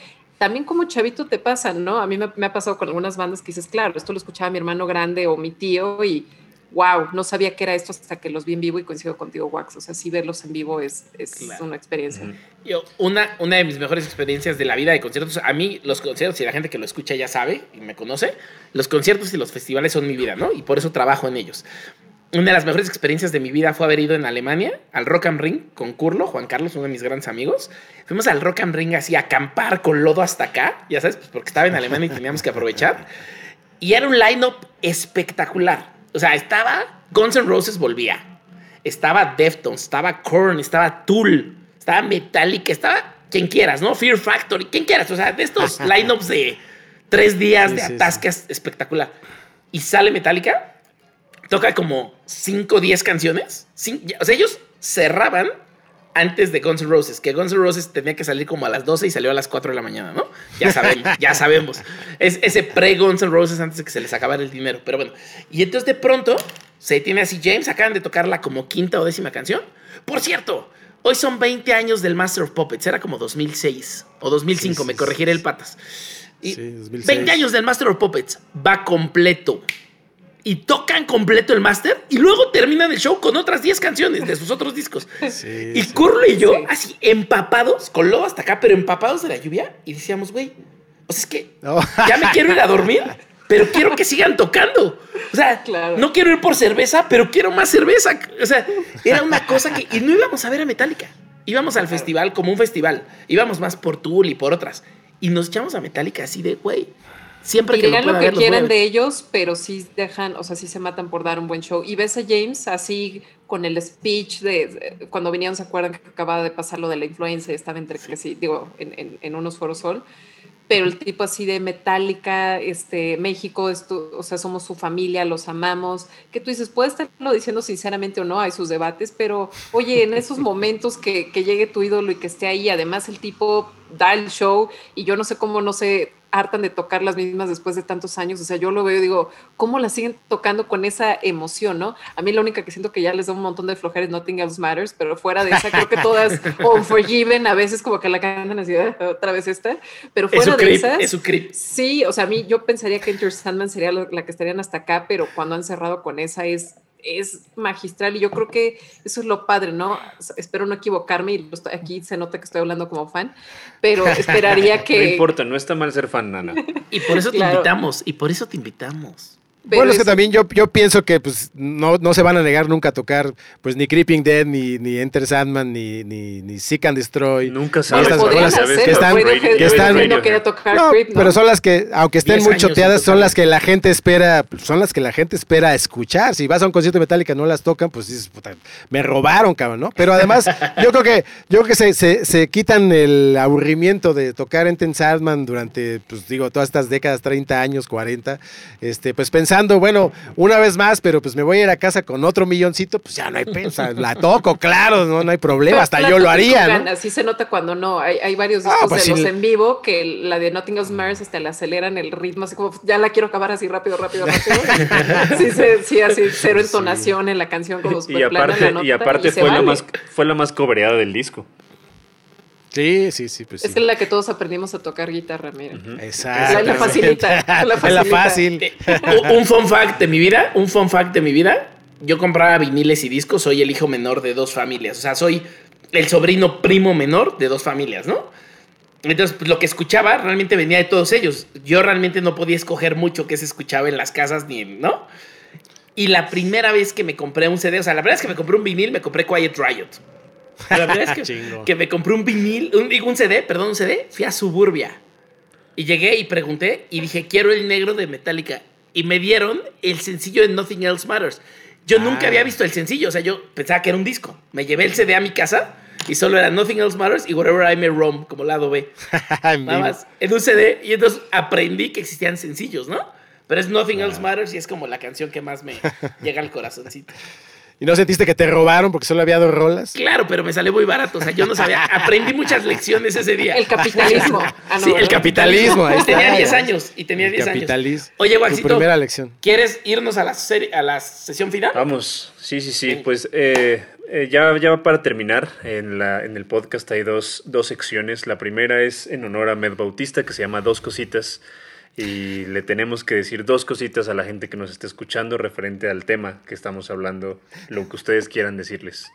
también como chavito te pasa, ¿no? A mí me, ha pasado con algunas bandas que dices, claro, esto lo escuchaba mi hermano grande o mi tío y wow, no sabía que era esto hasta que los vi en vivo y coincido contigo, Wax. O sea, sí verlos en vivo es, es una experiencia. Yo, una, una de mis mejores experiencias de la vida de conciertos, a mí los conciertos y la gente que lo escucha ya sabe y me conoce, los conciertos y los festivales son mi vida, ¿no? Y por eso trabajo en ellos una de las mejores experiencias de mi vida fue haber ido en Alemania al Rock am Ring con Curlo, Juan Carlos, uno de mis grandes amigos. Fuimos al Rock am Ring así a acampar con lodo hasta acá, ya sabes, pues porque estaba en Alemania y teníamos que aprovechar. Y era un line-up espectacular. O sea, estaba Guns N' Roses volvía. Estaba Deftones, estaba Korn, estaba Tool, estaba Metallica, estaba quien quieras, ¿no? Fear Factory, quien quieras. O sea, de estos lineups de tres días de atascas espectacular. Y sale Metallica toca como 5 o 10 canciones. o sea, ellos cerraban antes de Guns N' Roses, que Guns N' Roses tenía que salir como a las 12 y salió a las 4 de la mañana, ¿no? Ya sabemos, ya sabemos. Es ese pre-Guns N' Roses antes de que se les acabara el dinero, pero bueno. Y entonces de pronto se tiene así, James, acaban de tocar la como quinta o décima canción. Por cierto, hoy son 20 años del Master of Puppets, era como 2006 o 2005, me corregiré el patas. Y 20 años del Master of Puppets, va completo y tocan completo el máster y luego terminan el show con otras 10 canciones de sus otros discos. y Curlo y yo, así empapados, con lodo hasta acá, pero empapados de la lluvia, y decíamos, güey, o sea, es que ya me quiero ir a dormir, pero quiero que sigan tocando. O sea, no quiero ir por cerveza, pero quiero más cerveza. O sea, era una cosa que. Y no íbamos a ver a Metallica. Íbamos al festival como un festival. Íbamos más por Tool y por otras. y nos echamos a Metallica así de, güey, siempre que lo, lo que quieran de ellos, pero sí dejan, o sea, sí se matan por dar un buen show. Y ves a James así con el speech de, cuando vinieron, se acuerdan que acababa de pasar lo de la influencia, estaba entre que sí, digo, en, en, unos foros sol, pero el tipo así de Metallica, este, México, esto, o sea, somos su familia, los amamos, que tú dices, puede estarlo diciendo sinceramente o no, hay sus debates, pero oye, en esos momentos que, que llegue tu ídolo y que esté ahí, además el tipo da el show y yo no sé cómo, no sé, hartan de tocar las mismas después de tantos años. O sea, yo lo veo y digo, ¿cómo las siguen tocando con esa emoción, no? A mí la única que siento que ya les da un montón de flojeres, Nothing Else Matters, pero fuera de esa, creo que todas, o Forgiven, a veces como que la cantan así, ah, otra vez esta, pero fuera de esa Es su creep. Sí, o sea, a mí yo pensaría que Enter Sandman sería la que estarían hasta acá, pero cuando han cerrado con esa es es magistral y yo creo que eso es lo padre, ¿no? Espero no equivocarme y aquí se nota que estoy hablando como fan, pero esperaría que... No importa, no está mal ser fan, Nana. Y por eso te invitamos, y por eso te invitamos bueno, es que también yo, yo pienso que pues no, no se van a negar nunca a tocar pues ni Creeping Dead, ni, ni Enter Sandman, ni, ni, ni Seek and Destroy. Nunca sabes. que están, que están, no, pero son las que, aunque estén muy choteadas, son las que la gente espera, son las que la gente espera escuchar. Si vas a un concierto de Metallica y no las tocan, pues dices, puta, me robaron, cabrón, ¿no? Pero además, yo creo que, yo creo que se, se, se quitan el aburrimiento de tocar Enter Sandman durante, pues digo, todas estas décadas, 30 años, 40, este, pues pensando bueno, una vez más, pero pues me voy a ir a casa con otro milloncito, pues ya no hay pena, la toco, claro, no, no hay problema, hasta yo lo haría. ¿no? Así se nota cuando no, hay, hay varios discos pues de los en vivo que la de Nothing Else Matters hasta le aceleran el ritmo, así como ya la quiero acabar así rápido, rápido, rápido. sí, sí, así cero entonación en la canción como y aparte, y aparte fue, la más, fue la más cobreada del disco. Sí, sí, sí. Pues es la que todos aprendimos a tocar guitarra, mira. Exacto. La, facilita. La, facilita. fácil. Eh, un fun fact de mi vida, un fun fact de mi vida. Yo compraba viniles y discos, soy el hijo menor de dos familias. O sea, soy el sobrino primo menor de dos familias, ¿no? Entonces, pues, lo que escuchaba realmente venía de todos ellos. Yo realmente no podía escoger mucho qué se escuchaba en las casas ni en, ¿no? Y la primera vez que me compré un CD, o sea, la primera vez que me compré un vinil, me compré Quiet Riot. La verdad es que, me compré un vinil, un, un CD, perdón, un CD, fui a Suburbia. Y llegué y pregunté y dije, quiero el negro de Metallica. Y me dieron el sencillo de Nothing Else Matters. Yo nunca había ah. visto el sencillo, o sea, yo pensaba que era un disco. Me llevé el CD a mi casa y solo era Nothing Else Matters y Whatever I May Roam, como lado B. Nada más, en un CD. Y entonces aprendí que existían sencillos, ¿no? Pero es Nothing Else Matters y es como la canción que más me llega al corazoncito. ¿Y no sentiste que te robaron porque solo había dos rolas? Claro, pero me salió muy barato. O sea, yo no sabía. Aprendí muchas lecciones ese día. El capitalismo. Ah, sí, el capitalismo. y tenía 10 años. Y tenía 10 años. Oye, Waxito. primera lección. ¿Quieres irnos a la, a la sesión final? Vamos. Sí, sí, sí. Pues eh, eh, ya, ya para terminar, en, la, en el podcast hay dos, dos secciones. La primera es en honor a Med Bautista, que se llama Dos Cositas y le tenemos que decir dos cositas a la gente que nos está escuchando referente al tema que estamos hablando, lo que ustedes quieran decirles.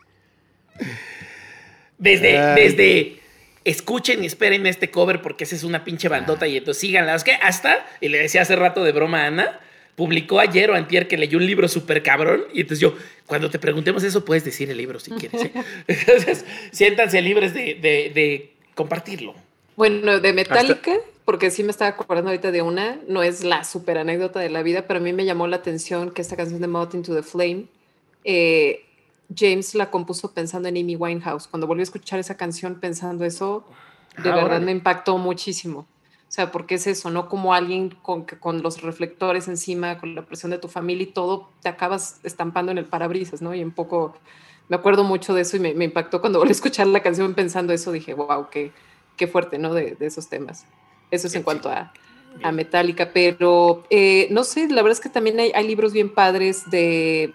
Desde, desde escuchen y esperen este cover porque esa es una pinche bandota y entonces síganla. Es que hasta, y le decía hace rato de broma a Ana, publicó ayer o antier que leyó un libro súper cabrón y entonces yo, cuando te preguntemos eso, puedes decir el libro si quieres. ¿eh? Entonces, siéntanse libres de, de, compartirlo. Bueno, de Metallica porque sí me estaba acordando ahorita de una, no es la super anécdota de la vida, pero a mí me llamó la atención que esta canción de Moth into the Flame, eh, James la compuso pensando en Amy Winehouse. Cuando volví a escuchar esa canción pensando eso, de ah, verdad me impactó muchísimo. O sea, porque es eso, no como alguien con, con los reflectores encima, con la presión de tu familia y todo, te acabas estampando en el parabrisas, ¿no? Y un poco, me acuerdo mucho de eso y me, me impactó cuando volví a escuchar la canción pensando eso, dije, wow, qué, qué fuerte, ¿no? De, de esos temas. Eso es en cuanto a, a Metallica, pero eh, no sé, la verdad es que también hay, libros bien padres de eh,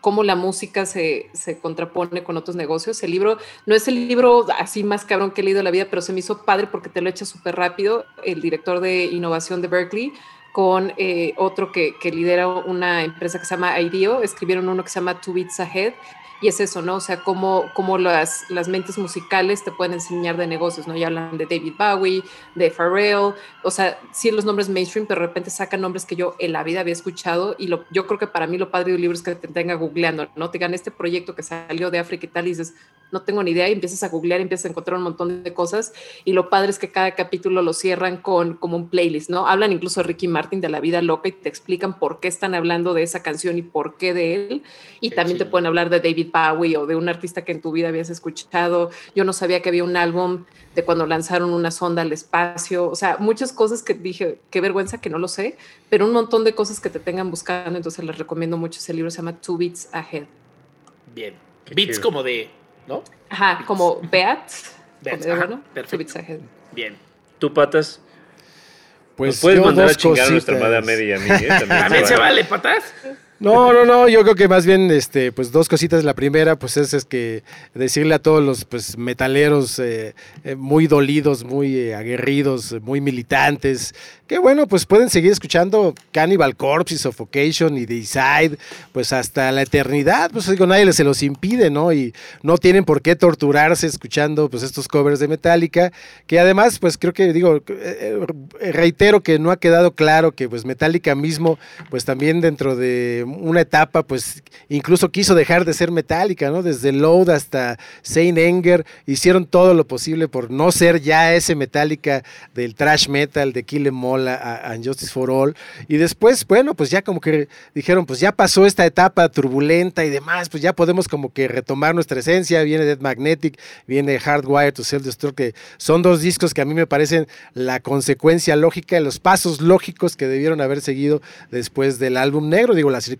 cómo la música se, se, contrapone con otros negocios. El libro no es el libro así más cabrón que he leído en la vida, pero se me hizo padre porque te lo echa súper rápido. El director de innovación de Berkeley con eh, otro que, que, lidera una empresa que se llama IDEO, escribieron uno que se llama Two Beats Ahead y es eso, ¿no? O sea, cómo, cómo las, las mentes musicales te pueden enseñar de negocios, ¿no? Ya hablan de David Bowie, de Pharrell, o sea, sí los nombres mainstream, pero de repente sacan nombres que yo en la vida había escuchado y lo, yo creo que para mí lo padre de un libro es que te tenga googleando, ¿no? Te ganan este proyecto que salió de África y tal y dices, no tengo ni idea y empiezas a googlear y empiezas a encontrar un montón de cosas y lo padre es que cada capítulo lo cierran con como un playlist, ¿no? Hablan incluso de Ricky Martin de la vida loca y te explican por qué están hablando de esa canción y por qué de él y también te pueden hablar de David Bowie o de un artista que en tu vida habías escuchado. Yo no sabía que había un álbum de cuando lanzaron una sonda al espacio, o sea, muchas cosas que dije, qué vergüenza que no lo sé, pero un montón de cosas que te tengan buscando, entonces les recomiendo mucho ese libro, se llama Two Beats Ahead. Bien. Beats como de, ¿no? Ajá, como Beat. Beats, Two Beats Ahead. Bien. ¿Tú, Patas? Pues puedes mandar a chingar a nuestra amada Media a mí, ¿eh? También, se vale, Patas. No, no, no, yo creo que más bien, este, pues dos cositas. La primera, pues es, es que decirle a todos los pues, metaleros eh, eh, muy dolidos, muy eh, aguerridos, muy militantes, que bueno, pues pueden seguir escuchando Cannibal Corpse y Suffocation y The Side, pues hasta la eternidad, pues digo, nadie se los impide, ¿no? Y no tienen por qué torturarse escuchando pues estos covers de Metallica, que además, pues creo que, digo, reitero que no ha quedado claro que pues Metallica mismo, pues también dentro de una etapa, pues incluso quiso dejar de ser metálica, ¿no? Desde Load hasta Saint Anger, hicieron todo lo posible por no ser ya ese metálica del trash metal, de Kill Em All a, Justice for All. Y después, bueno, pues ya como que dijeron, pues ya pasó esta etapa turbulenta y demás, pues ya podemos como que retomar nuestra esencia. Viene Dead Magnetic, viene Hardwire to Self Destruct, que son dos discos que a mí me parecen la consecuencia lógica, los pasos lógicos que debieron haber seguido después del álbum negro. Digo, las circunstancias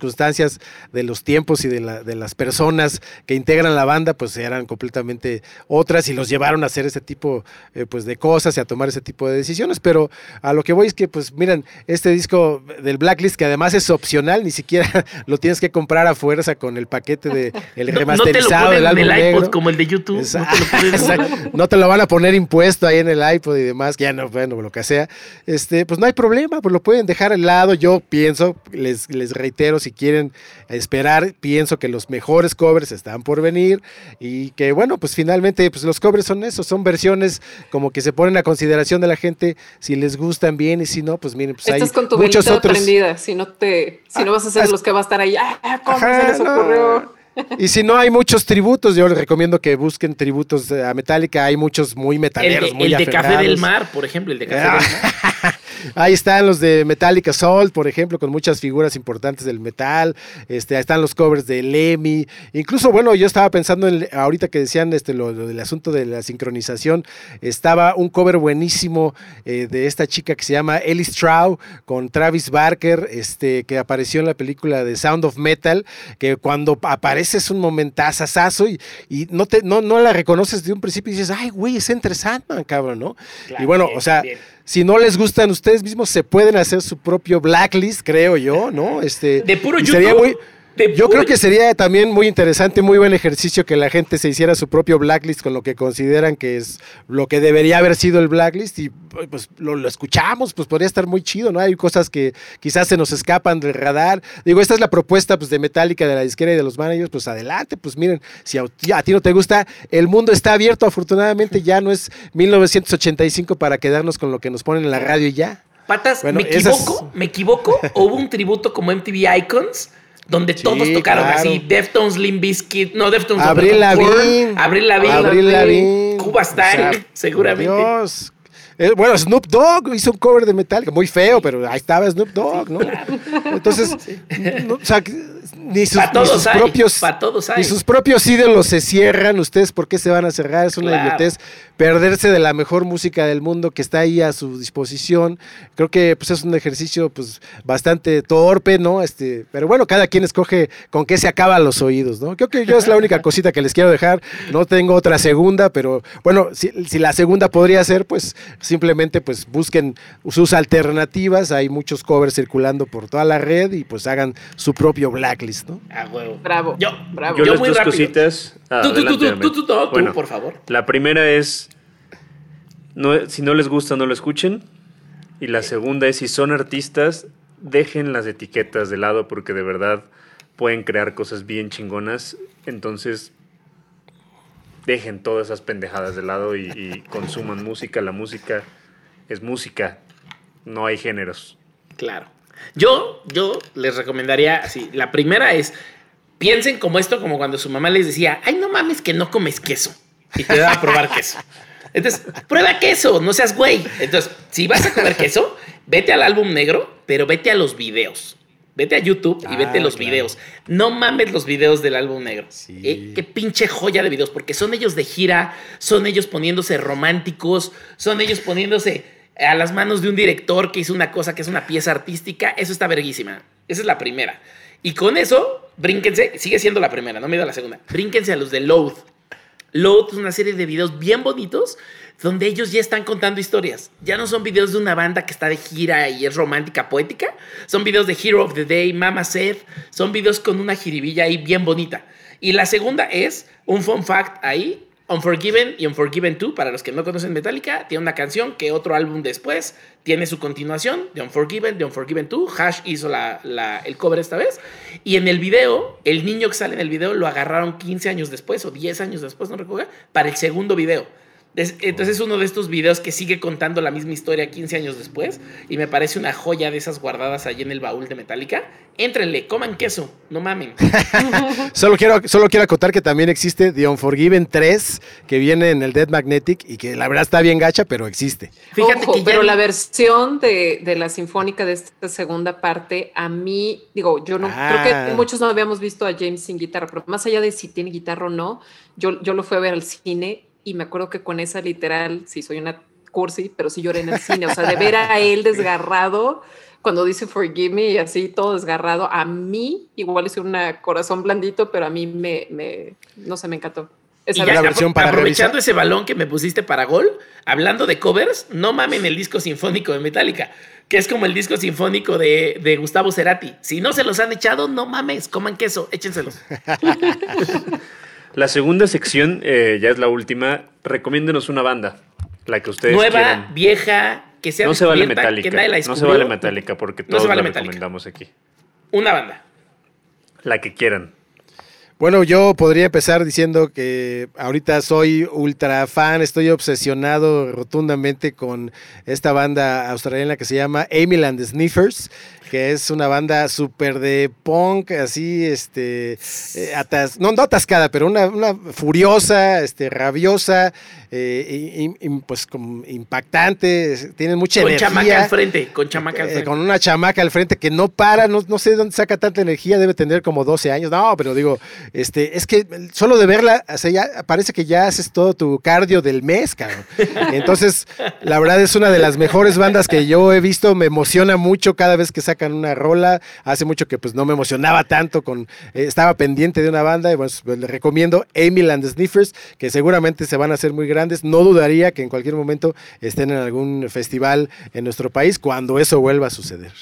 de los tiempos y de, las personas que integran la banda, pues eran completamente otras y los llevaron a hacer ese tipo eh, pues de cosas y a tomar ese tipo de decisiones. Pero a lo que voy es que, pues miren, este disco del Blacklist, que además es opcional, ni siquiera lo tienes que comprar a fuerza con el paquete de el remasterizado del álbum negro. como el de YouTube. No te, lo van a poner impuesto ahí en el iPod y demás, que ya no, bueno, lo que sea. Este, pues no hay problema, pues lo pueden dejar al lado. Yo pienso, les, les reitero, si quieren esperar, pienso que los mejores covers están por venir y que bueno, pues finalmente pues los covers son eso, son versiones como que se ponen a consideración de la gente si les gustan bien y si no, pues miren, pues Estás con tu muchos otros prendida, si no te si no vas a ser ah, los que va a estar ahí, ah, ¿cómo se les ocurrió? Y si no hay muchos tributos, yo les recomiendo que busquen tributos a Metallica. Hay muchos muy metaleros, el de, muy El de Café del Mar, por ejemplo, el de Café del Mar. Ahí están los de Metallica Soul, por ejemplo, con muchas figuras importantes del metal. Este, ahí están los covers de Lemmy. Incluso, bueno, yo estaba pensando en, ahorita que decían este, lo, del asunto de la sincronización, estaba un cover buenísimo eh, de esta chica que se llama Ellie Straub con Travis Barker, este, que apareció en la película de Sound of Metal, que cuando aparece es un momentazazazo y, y no, te, no, no la reconoces de un principio y dices, ay, güey, es entre Sandman, cabrón, ¿no? y bueno, o sea... Si no les gustan ustedes mismos, se pueden hacer su propio blacklist, creo yo, ¿no? Este, de puro YouTube. Yo creo que sería también muy interesante, muy buen ejercicio que la gente se hiciera su propio blacklist con lo que consideran que es lo que debería haber sido el blacklist y pues lo, escuchamos, pues podría estar muy chido, ¿no? Hay cosas que quizás se nos escapan del radar. Digo, esta es la propuesta pues de Metallica, de la disquera y de los managers, pues adelante, pues miren, si a, a ti no te gusta, el mundo está abierto, afortunadamente ya no es 1985 para quedarnos con lo que nos ponen en la radio y ya. Patas, ¿me equivoco? ¿Me equivoco? hubo un tributo como MTV Icons? Donde todos tocaron así, Deftones, Limp Bizkit, no, Deftones, Abril Lavigne, Abril Lavigne, Cuba Style, seguramente. Dios. Eh, bueno, Snoop Dogg hizo un cover de Metallica, muy feo, pero ahí estaba Snoop Dogg, ¿no? Entonces, o sea, ni sus, propios ni sus propios ídolos se cierran, ustedes por qué se van a cerrar, es una idiotez perderse de la mejor música del mundo que está ahí a su disposición. Creo que pues es un ejercicio pues bastante torpe, ¿no? Este, pero bueno, cada quien escoge con qué se acaban los oídos, ¿no? Creo que yo es la única cosita que les quiero dejar, no tengo otra segunda, pero bueno, si, si la segunda podría ser, pues simplemente pues busquen sus alternativas, hay muchos covers circulando por toda la red y pues hagan su propio blacklist, ¿no? Ah, huevo. Bravo. Yo, bravo. Yo, muy dos cositas. tú, tú, tú, tú, tú, tú, por favor. La primera es, no, si no les gusta, no lo escuchen. Y la segunda es, si son artistas, dejen las etiquetas de lado porque de verdad pueden crear cosas bien chingonas. Entonces, dejen todas esas pendejadas de lado y, consuman música. La música es música, no hay géneros. Claro. Yo, yo les recomendaría así. La primera es, piensen como esto, como cuando su mamá les decía, ay, no mames que no comes queso. Y te da a probar queso. Entonces, prueba queso, no seas güey. Entonces, si vas a comer queso, vete al álbum negro, pero vete a los videos. Vete a YouTube y vete a ah, los videos. No mames los videos del álbum negro. Eh, qué pinche joya de videos, porque son ellos de gira, son ellos poniéndose románticos, son ellos poniéndose a las manos de un director que hizo una cosa que es una pieza artística. Eso está verguísima. Esa es la primera. Y con eso, brínquense, sigue siendo la primera, no me da la segunda. Brínquense a los de Load. Load es una serie de videos bien bonitos donde ellos ya están contando historias. Ya no son videos de una banda que está de gira y es romántica, poética. Son videos de Hero of the Day, Mama Said. Son videos con una jiribilla ahí bien bonita. Y la segunda es un fun fact ahí. Unforgiven y Unforgiven 2, para los que no conocen Metallica, tiene una canción que otro álbum después tiene su continuación de Unforgiven, de Unforgiven 2. Hash hizo la, el cover esta vez. Y en el video, el niño que sale en el video lo agarraron 15 años después o 10 años después, no recuerdo, para el segundo video. Entonces es uno de estos videos que sigue contando la misma historia 15 años después y me parece una joya de esas guardadas allí en el baúl de Metallica. Éntrenle, coman queso, no mamen. solo, quiero, solo quiero acotar que también existe The Unforgiven 3 que viene en el Dead Magnetic y que la verdad está bien gacha, pero existe. Fíjate que pero la versión de, la sinfónica de esta segunda parte, a mí, digo, yo no creo que ah. muchos no habíamos visto a James sin guitarra, pero más allá de si tiene guitarra o no, yo, yo lo fui a ver al cine y me acuerdo que con esa literal, sí soy una cursi, pero sí lloré en el cine, o sea, de ver a él desgarrado cuando dice forgive me y así todo desgarrado, a mí igual es un corazón blandito, pero a mí me, me no sé, me encantó. Esa y versión para aprovechando ese balón que me pusiste para gol, hablando de covers, no mamen el disco sinfónico de Metallica, que es como el disco sinfónico de, de Gustavo Cerati. Si no se los han echado, no mames, coman queso, échenselos. La segunda sección, eh, ya es la última. Recomiéndenos una banda. La que ustedes Nueva, vieja, que sea No se vale metálica. no se vale metálica porque todos la recomendamos aquí. Una banda. La que quieran. Bueno, yo podría empezar diciendo que ahorita soy ultra fan, estoy obsesionado rotundamente con esta banda australiana que se llama Amy and the Sniffers que es una banda súper de punk, así, este, eh, no, no atascada, pero una, una furiosa, este, rabiosa, eh, y, pues como impactante, tienen mucha con energía. Con chamaca al frente, con chamaca al frente. con una chamaca al frente que no para, no, no sé dónde saca tanta energía, debe tener como 12 años, no, pero digo, este, es que solo de verla, o sea, ya parece que ya haces todo tu cardio del mes, cabrón. Entonces, la verdad es una de las mejores bandas que yo he visto, me emociona mucho cada vez que sacan una rola, hace mucho que pues no me emocionaba tanto con, eh, estaba pendiente de una banda, y pues, pues le recomiendo Amy and Sniffers, que seguramente se van a hacer muy grandes no dudaría que en cualquier momento estén en algún festival en nuestro país cuando eso vuelva a suceder.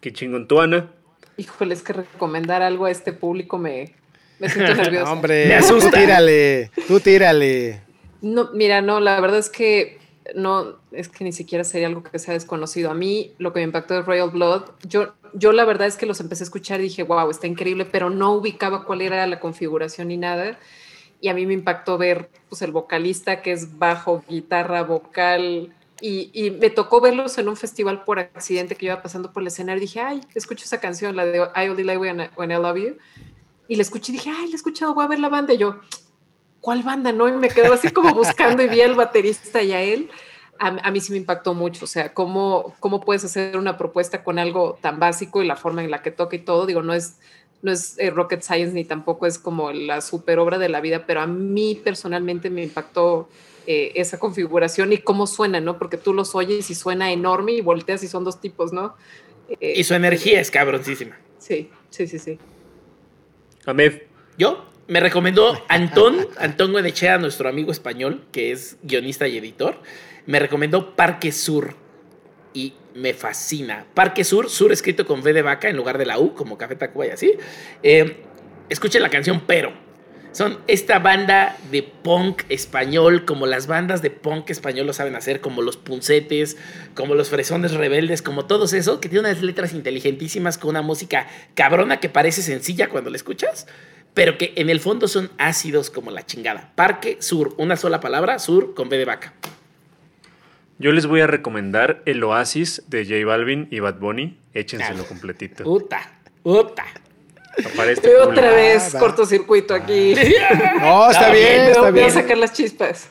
Qué chingón, tú, Ana. Híjole, es que recomendar algo a este público me, me siento nervioso. Hombre, me asusta. Tú tírale, tú tírale. No, mira, no, la verdad es que no, es que ni siquiera sería algo que sea desconocido. A mí lo que me impactó de Royal Blood, yo, yo la verdad es que los empecé a escuchar y dije, wow, está increíble, pero no ubicaba cuál era la configuración ni nada. Y a mí me impactó ver pues, el vocalista que es bajo, guitarra, vocal, y, me tocó verlos en un festival por accidente que iba pasando por el escenario. Y dije, ay, escucho esa canción, la de I Only Like When, when I Love You, y la escuché y dije, ay, la he escuchado, voy a ver la banda, y yo, ¿cuál banda? No, y me quedo así como buscando y vi al baterista y a él. A, mí sí me impactó mucho, o sea, cómo, cómo puedes hacer una propuesta con algo tan básico y la forma en la que toca y todo, digo, no es no es eh, rocket science ni tampoco es como la super obra de la vida, pero a mí personalmente me impactó eh, esa configuración y cómo suena, ¿no? Porque tú los oyes y suena enorme y volteas y son dos tipos, ¿no? Eh, y su energía es cabroncísima. Sí, sí, sí, sí. Ahmed. ¿Yo? Me recomendó Antón, Antón Guenechea, nuestro amigo español, que es guionista y editor. Me recomendó Parque Sur y me fascina. Parque Sur, Sur escrito con V de vaca en lugar de la U, como Café Tacuba y así. Eh, escuchen la canción Pero. Son esta banda de punk español, como las bandas de punk español lo saben hacer, como los puncetes, como los fresones rebeldes, como todos eso, que tiene unas letras inteligentísimas con una música cabrona que parece sencilla cuando la escuchas, pero que en el fondo son ácidos como la chingada. Parque Sur, una sola palabra, Sur con B de vaca. Yo les voy a recomendar el Oasis de J Balvin y Bad Bunny. Échenselo completito. Puta, puta. Otra vez cortocircuito aquí. No, está bien, está bien. Voy a sacar las chispas.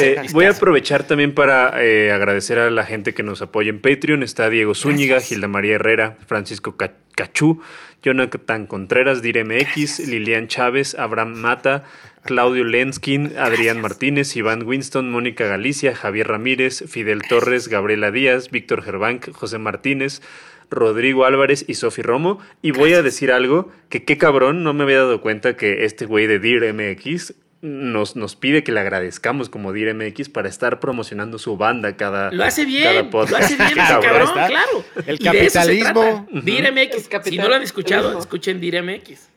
Eh, voy a aprovechar también para eh, agradecer a la gente que nos apoya en Patreon. Está Diego Zúñiga, Gilda María Herrera, Francisco Cachú, Jonathan Contreras, DireMX, Lilian Chávez, Abraham Mata, Claudio Lenskin, Adrián Martínez, Iván Winston, Mónica Galicia, Javier Ramírez, Fidel Torres, Gabriela Díaz, Víctor Gerbank, José Martínez, Rodrigo Álvarez y Sofi Romo. Y voy a decir algo que qué cabrón, no me había dado cuenta que este güey de Dir MX nos, nos pide que le agradezcamos como Dir MX para estar promocionando su banda cada Lo hace bien, lo hace bien, cabrón, claro. El capitalismo. Dir MX, si no lo han escuchado, escuchen Dir MX.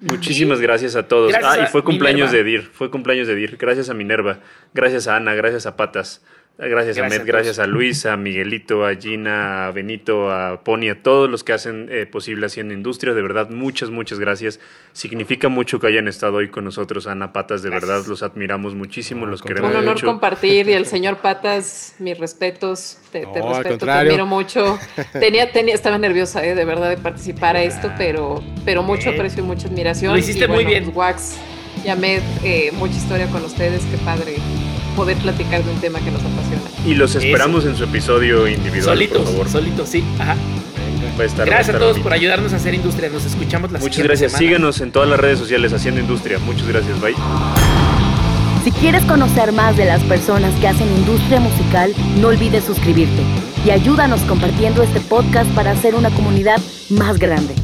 Muchísimas gracias a todos. ah, y fue cumpleaños de Dir, fue cumpleaños de Dir. Gracias a Minerva, gracias a Ana, gracias a Patas. Gracias, a Med, gracias a Luis, a Miguelito, a Gina, a Benito, a Pony, a todos los que hacen eh, posible Haciendo Industria. De verdad, muchas, muchas gracias. Significa mucho que hayan estado hoy con nosotros, Ana Patas. De verdad, los admiramos muchísimo, los queremos mucho. Un honor compartir y el señor Patas, mis respetos. Te, respeto, te admiro mucho. Tenía, tenía, estaba nerviosa, eh, de verdad, de participar a esto, pero, pero mucho aprecio y mucha admiración. Lo hiciste muy bien. Pues, Wax, y Ahmed, eh, mucha historia con ustedes. Qué padre poder platicar de un tema que nos apasiona. Y los esperamos en su episodio individual, solitos, por favor. Solitos, sí. Ajá. gracias a, todos por ayudarnos a hacer industria. Nos escuchamos la Muchas gracias. Síguenos en todas las redes sociales haciendo industria. Muchas gracias. Bye. Si quieres conocer más de las personas que hacen industria musical, no olvides suscribirte y ayúdanos compartiendo este podcast para hacer una comunidad más grande.